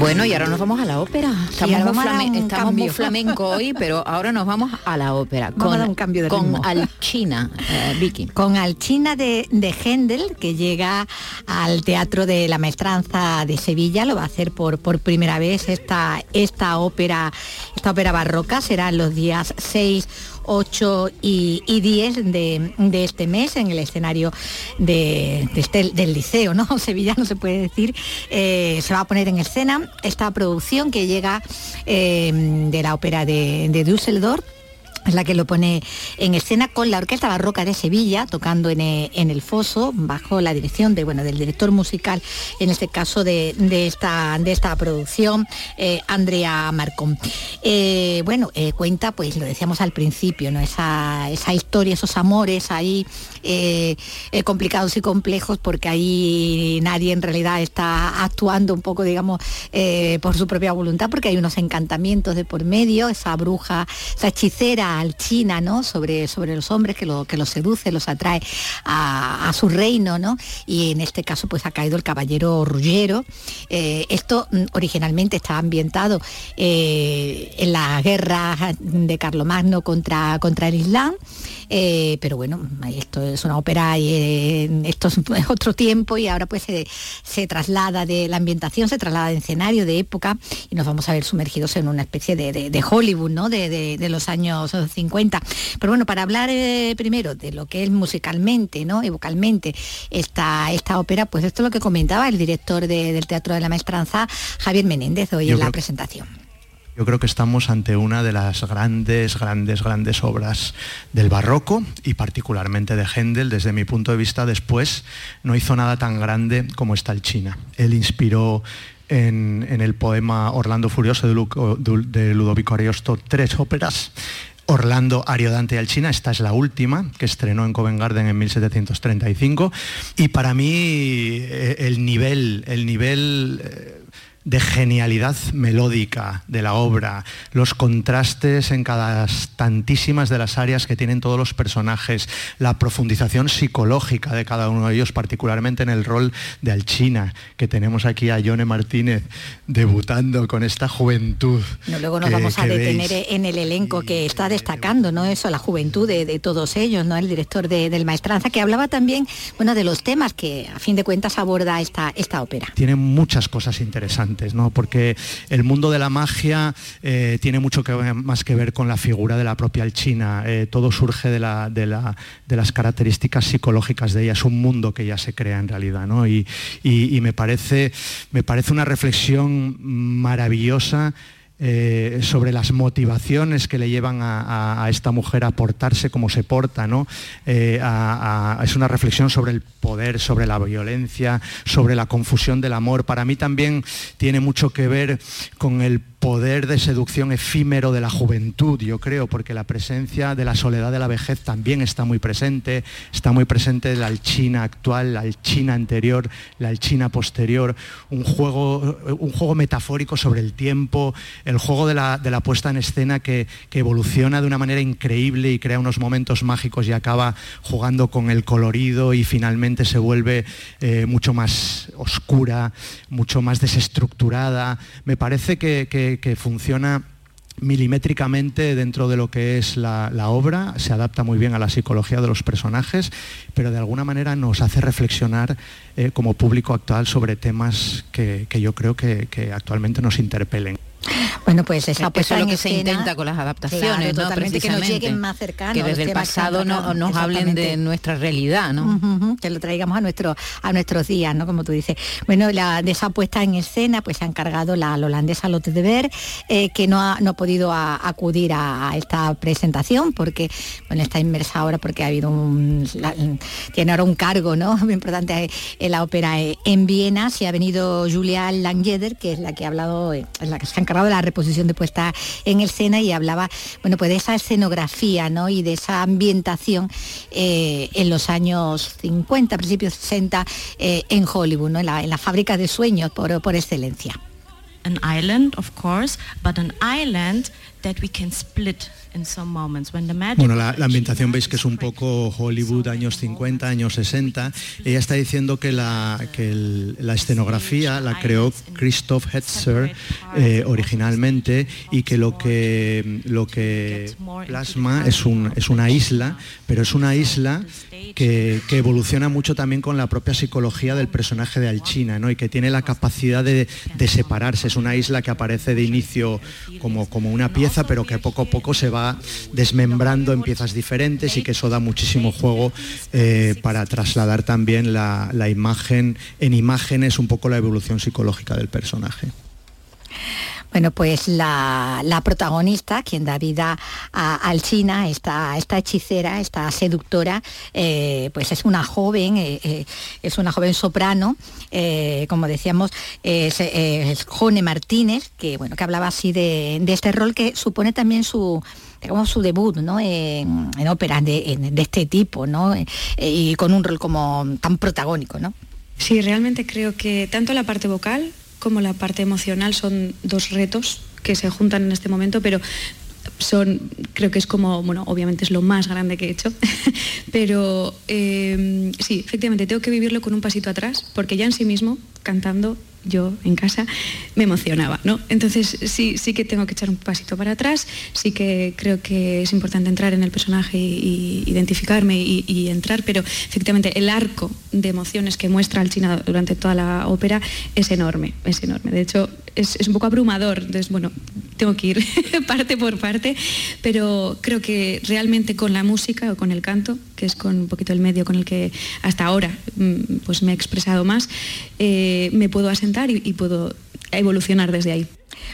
Bueno, y ahora nos vamos a la ópera. Estamos, muy, vamos a dar flame- un estamos muy cambio. flamenco hoy, pero ahora nos vamos a la ópera. Vamos dar un cambio de con ritmo. Alchina, eh, Vicky. Con Alchina de, de Händel, que llega al Teatro de la Maestranza de Sevilla, lo va a hacer por, por primera vez esta, esta ópera, esta ópera barroca, será los días 6, 8 y, y 10 de, de este mes en el escenario de, este- del liceo, ¿no? Sevillano se puede decir. Eh, se va a poner en escena esta producción que llega eh, de la ópera de, de Düsseldorf es la que lo pone en escena con la Orquesta Barroca de Sevilla, tocando en, eh, en el foso, bajo la dirección de, bueno, del director musical, en este caso de, de esta, de esta producción, eh, Andrea Marcón. Eh, bueno, cuenta, pues lo decíamos al principio, ¿no? esa, esa historia, esos amores ahí complicados y complejos, porque ahí nadie en realidad está actuando un poco, digamos, por su propia voluntad, porque hay unos encantamientos de por medio, esa bruja, esa hechicera alchina, ¿no? Sobre, sobre los hombres que, lo, que los seduce, los atrae a, su reino, ¿no? Y en este caso pues ha caído el caballero Ruggiero. Eh, esto mm, originalmente estaba ambientado eh, en la guerra de Carlomagno contra, contra el Islam. Eh, pero bueno, esto es una ópera y esto es otro tiempo y ahora pues se, se traslada de la ambientación, se traslada de escenario, de época y nos vamos a ver sumergidos en una especie de, de- de Hollywood, ¿no? De- de los años 50. Pero bueno, para hablar eh, primero de lo que es musicalmente, ¿no? Y vocalmente esta, esta ópera, pues esto es lo que comentaba el director de- del Teatro de la Maestranza, Javier Menéndez, hoy Yo en la presentación. Yo creo que estamos ante una de las grandes, grandes, grandes obras del barroco y particularmente de Händel. Desde mi punto de vista, después no hizo nada tan grande como esta el China. Él inspiró en, en el poema Orlando Furioso de Ludovico Ariosto tres óperas. Orlando, Ariodante y Alchina, esta es la última, que estrenó en Covent Garden en 1735. Y para mí eh, el nivel, el nivel eh, de genialidad melódica de la obra, los contrastes en cada tantísimas de las áreas que tienen todos los personajes, la profundización psicológica de cada uno de ellos, particularmente en el rol de Alchina, que tenemos aquí a Yone Martínez debutando con esta juventud. No, luego nos que- vamos a detener veis. en el elenco que está destacando, ¿no? Eso, la juventud de, de todos ellos, ¿no? El director de- del Maestranza, que hablaba también, bueno, de los temas que a fin de cuentas aborda esta, esta ópera. tiene muchas cosas interesantes, ¿no? Porque el mundo de la magia eh, tiene mucho más que ver con la figura de la propia Alchina. Eh, todo surge de, la- de la- de las características psicológicas de ella. Es un mundo que ya se crea en realidad. Y, me, parece, me parece una reflexión maravillosa eh, sobre las motivaciones que le llevan a, esta mujer a portarse como se porta, ¿no? Eh, es una reflexión sobre el poder, sobre la violencia, sobre la confusión del amor. Para mí también tiene mucho que ver con el poder de seducción efímero de la juventud, yo creo, porque la presencia de la soledad de la vejez también está muy presente, está muy presente la alchina actual, la alchina anterior, la alchina posterior, un juego, un juego metafórico sobre el tiempo, el juego de la, de la puesta en escena que, que evoluciona de una manera increíble y crea unos momentos mágicos y acaba jugando con el colorido y finalmente se vuelve eh, mucho más oscura, mucho más desestructurada. Me parece que, funciona milimétricamente dentro de lo que es la, obra, se adapta muy bien a la psicología de los personajes, pero de alguna manera nos hace reflexionar eh, como público actual sobre temas que, que yo creo que, que actualmente nos interpelen. Bueno, pues esa Eso puesta es lo que se intenta con las adaptaciones, Claro, ¿no? totalmente, que nos lleguen más cercanos. Que desde el han pasado no- nos hablen de nuestra realidad, ¿no? Ujú, que lo traigamos a nuestro a nuestros días, ¿no? Como tú dices. Bueno, la, de esa puesta en escena, pues se ha encargado la, la holandesa Lotte de Ver, eh, que no ha, no ha podido a- acudir a, a esta presentación porque bueno está inmersa ahora porque ha habido un la- tiene ahora un cargo, ¿no? Muy importante en la ópera en Viena. Se ha venido Julia Langjeder, que es la que ha hablado, eh, es la que se ha de la reposición de puesta en escena y hablaba, bueno, pues de esa escenografía, ¿no? Y de esa ambientación eh, en los años 50, principios 60 eh, en Hollywood, ¿no? En la, en la fábrica de sueños por, por excelencia. In some moments when the magic Bueno, la, la ambientación veis que es un poco Hollywood años 50, años 60. Ella está diciendo que la, que el- la escenografía la creó Christoph Hetzer eh, originalmente y que lo que, lo que plasma es, un, es una isla, pero es una isla que, que evoluciona mucho también con la propia psicología del personaje de Alchina ¿no? y que tiene la capacidad de, de separarse. Es una isla que aparece de inicio como, como una pieza, pero que poco a poco se va desmembrando en piezas diferentes y que eso da muchísimo juego eh, para trasladar también la, imagen en imágenes, un poco la evolución psicológica del personaje. Bueno, pues la, protagonista, quien da vida a Alchina, esta, esta hechicera, esta seductora, eh, pues es una joven, eh, es una joven soprano, como decíamos, es, Jone Martínez, que bueno, que hablaba así de este rol que supone también su digamos su debut ¿no? en, en óperas de, este tipo ¿no? Eh, y con un rol como tan protagónico ¿no? Sí, realmente creo que tanto la parte vocal como la parte emocional son dos retos que se juntan en este momento, pero son, creo que es como, bueno, obviamente es lo más grande que he hecho, pero eh, sí, efectivamente tengo que vivirlo con un pasito atrás, porque ya en sí mismo, cantando, yo en casa me emocionaba, ¿no? Entonces sí, sí que tengo que echar un pasito para atrás, sí que creo que es importante entrar en el personaje y, identificarme y, entrar, pero efectivamente el arco de emociones que muestra Alchina durante toda la ópera es enorme, es enorme. De hecho, es, es un poco abrumador, entonces bueno, tengo que ir parte por parte, pero creo que realmente con la música o con el canto, que es con un poquito el medio con el que hasta ahora mm, pues me he expresado más, eh, me puedo asentar y, puedo evolucionar desde ahí.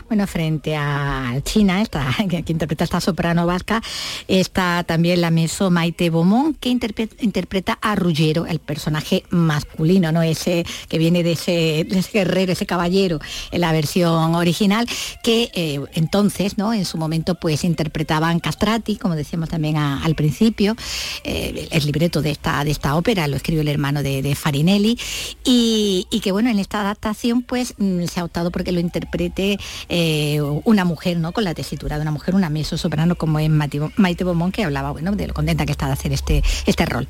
Bueno, frente a China, esta, que, interpreta esta soprano vasca, está también la meso Maite Beaumont, que interpre- interpreta a Ruggiero, el personaje masculino, ¿no? Ese que viene de ese, guerrero, ese caballero en la versión original, que eh, entonces, ¿no? En su momento, pues interpretaban Castrati, como decíamos también al principio, eh, el libreto de esta, de esta ópera lo escribió el hermano de, de Farinelli, y, y que bueno, en esta adaptación, pues mm, se ha optado porque lo interprete eh, una mujer, ¿no? Con la tesitura de una mujer, una mezzo soprano como es Maite Bo- Maite Beaumont, que hablaba, bueno, de lo contenta que está de hacer este, este rol.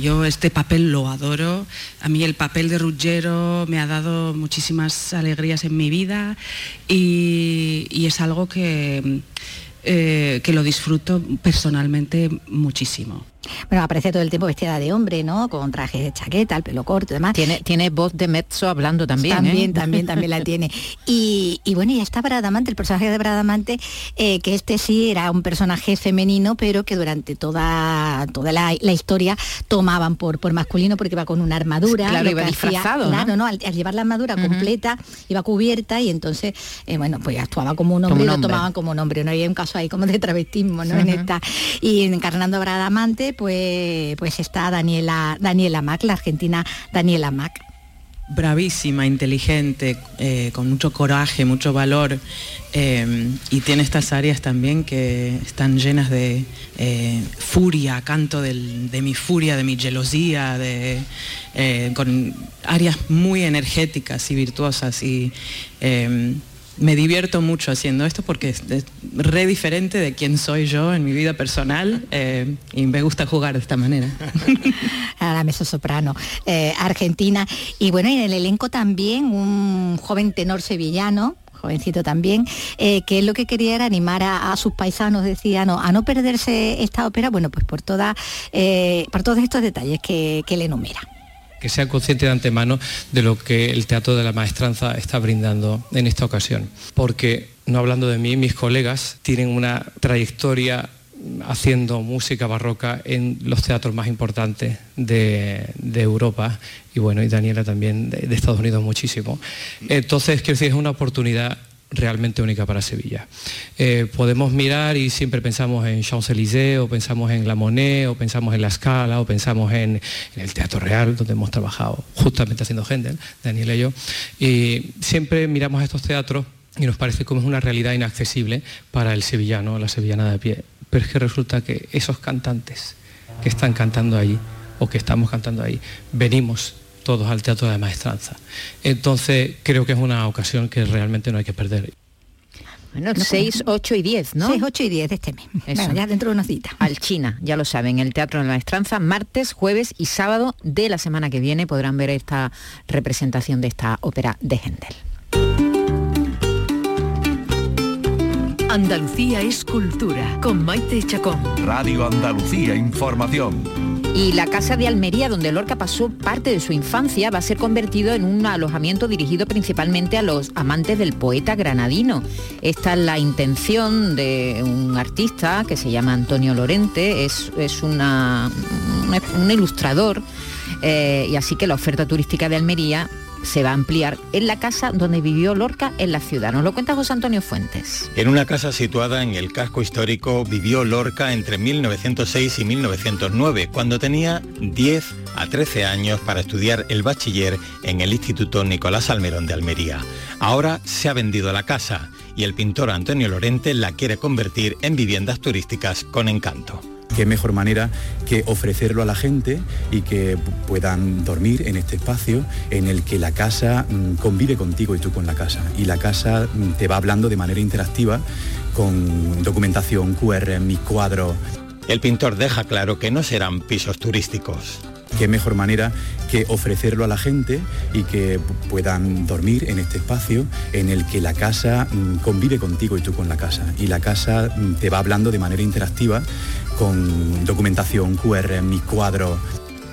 Yo este papel lo adoro. A mí el papel de Ruggiero me ha dado muchísimas alegrías en mi vida y, y es algo que, eh, que lo disfruto personalmente muchísimo. Bueno, aparece todo el tiempo vestida de hombre, ¿no? Con traje de chaqueta, el pelo corto y demás. Tiene, tiene voz de mezzo hablando también. También, ¿eh? también, también la tiene. Y, y bueno, y está Bradamante, el personaje de Bradamante, eh, que este sí era un personaje femenino, pero que durante toda, toda la, la historia tomaban por, por masculino porque iba con una armadura. Claro, iba disfrazado, ¿no? Claro, ¿no? Al, al llevar la armadura completa, iba cubierta y entonces, eh, bueno, pues actuaba como un hombre Como un y lo hombre. tomaban como un hombre. No había un caso ahí como de travestismo, ¿no? En esta. Y encarnando a Bradamante, pues, pues está Daniela, Daniela Mac, la argentina Daniela Mac. bravísima, inteligente, eh, con mucho coraje, mucho valor eh, y tiene estas áreas también que están llenas de eh, furia, canto de mi furia, de mi gelosía, de, con áreas muy energéticas y virtuosas y me divierto mucho haciendo esto porque es, es re diferente de quién soy yo en mi vida personal eh, y me gusta jugar de esta manera. a la mezzo soprano eh, argentina y bueno en el elenco también un joven tenor sevillano jovencito también, eh, que lo que quería era animar a, a sus paisanos, decía, no, a no perderse esta ópera, bueno, pues por toda, eh, por todos estos detalles que, que le enumera. Que sea consciente de antemano de lo que el Teatro de la Maestranza está brindando en esta ocasión. Porque no hablando de mí, mis colegas tienen una trayectoria haciendo música barroca en los teatros más importantes de, de Europa y bueno, y Daniela también de, de Estados Unidos muchísimo. Entonces, quiero decir, es una oportunidad realmente única para Sevilla. Eh, podemos mirar y siempre pensamos en Champs-Élysées o pensamos en La Monet o pensamos en La Scala o pensamos en, el Teatro Real, donde hemos trabajado justamente haciendo Händel, Daniela y yo, y siempre miramos estos teatros y nos parece como es una realidad inaccesible para el sevillano, la sevillana de a pie. Pero es que resulta que esos cantantes que están cantando ahí o que estamos cantando ahí, venimos todos al Teatro de la Maestranza. Entonces creo que es una ocasión que realmente no hay que perder. Bueno, 6, 8 y 10, ¿no? 6, 8 y 10 de este mes. Eso. Bueno, ya dentro de una cita. Al China, ya lo saben, el Teatro de la Maestranza, martes, jueves y sábado de la semana que viene podrán ver esta representación de esta ópera de Händel. Andalucía es cultura con Maite Chacón. Radio Andalucía Información. Y la casa de Almería, donde Lorca pasó parte de su infancia, va a ser convertido en un alojamiento dirigido principalmente a los amantes del poeta granadino. Esta es la intención de un artista que se llama Antonio Lorente, es, es una- un, ilustrador, eh, y así que la oferta turística de Almería se va a ampliar en la casa donde vivió Lorca en la ciudad. Nos lo cuenta José Antonio Fuentes. En una casa situada en el casco histórico vivió Lorca entre 1906 y 1909, cuando tenía 10 a 13 años para estudiar el bachiller en el Instituto Nicolás Almerón de Almería. Ahora se ha vendido la casa y el pintor Antonio Lorente la quiere convertir en viviendas turísticas con encanto. Qué mejor manera que ofrecerlo a la gente y que pu- puedan dormir en este espacio en el que la casa mm, convive contigo y tú con la casa. Y la casa mm, te va hablando de manera interactiva con documentación QR, mis cuadros. El pintor deja claro que no serán pisos turísticos. Qué mejor manera que ofrecerlo a la gente y que pu- puedan dormir en este espacio en el que la casa mm, convive contigo y tú con la casa. Y la casa mm, te va hablando de manera interactiva con documentación QR, mis cuadros.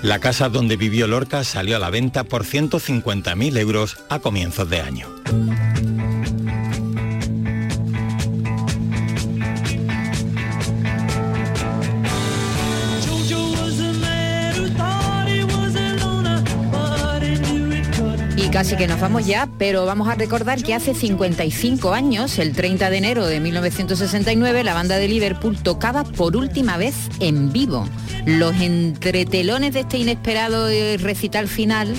La casa donde vivió Lorca salió a la venta por 150.000 euros a comienzos de año. Casi que nos vamos ya, pero vamos a recordar que hace 55 años, el 30 de enero de 1969, la banda de Liverpool tocaba por última vez en vivo. Los entretelones de este inesperado eh, recital final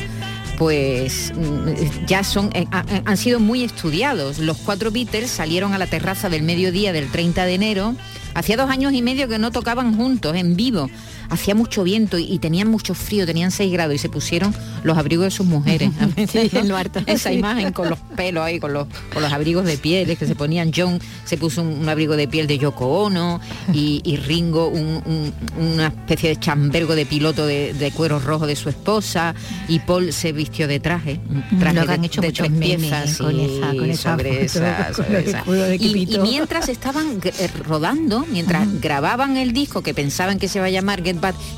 pues mm, ya son eh, ha- han sido muy estudiados. Los cuatro Beatles salieron a la terraza del mediodía del 30 de enero. Hacía dos años y medio que no tocaban juntos, en vivo. Hacía mucho viento y, y tenían mucho frío, tenían 6 grados y se pusieron los abrigos de sus mujeres. Sí, en lo harto, Esa sí. imagen con los pelos ahí, con los, con los abrigos de pieles que se ponían. John se puso un, un abrigo de piel de Yoko Ono y, y Ringo un- un- una especie de chambergo de piloto de, de cuero rojo de su esposa y Paul se vistió de traje, un traje Luego han de, hecho de muchos piezas con y esa- con esa sobre esa- con sobre Y- mientras estaban eh, rodando, mientras grababan el disco que pensaban que se iba a llamar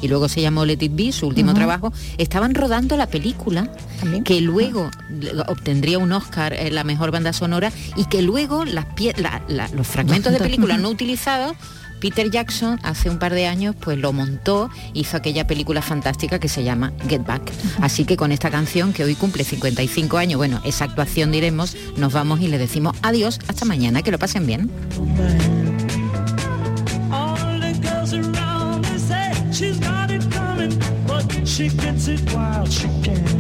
Y luego se llamó Let It Be, su último trabajo, estaban rodando la película que luego obtendría un Oscar en la mejor banda sonora y que luego las pie- la- la- los fragmentos de película no utilizados Peter Jackson hace un par de años pues lo montó, hizo aquella película fantástica que se llama Get Back. Así que con esta canción que hoy cumple 55 años, bueno, esa actuación diremos, nos vamos y le decimos adiós. Hasta mañana, que lo pasen bien. She gets it while she can.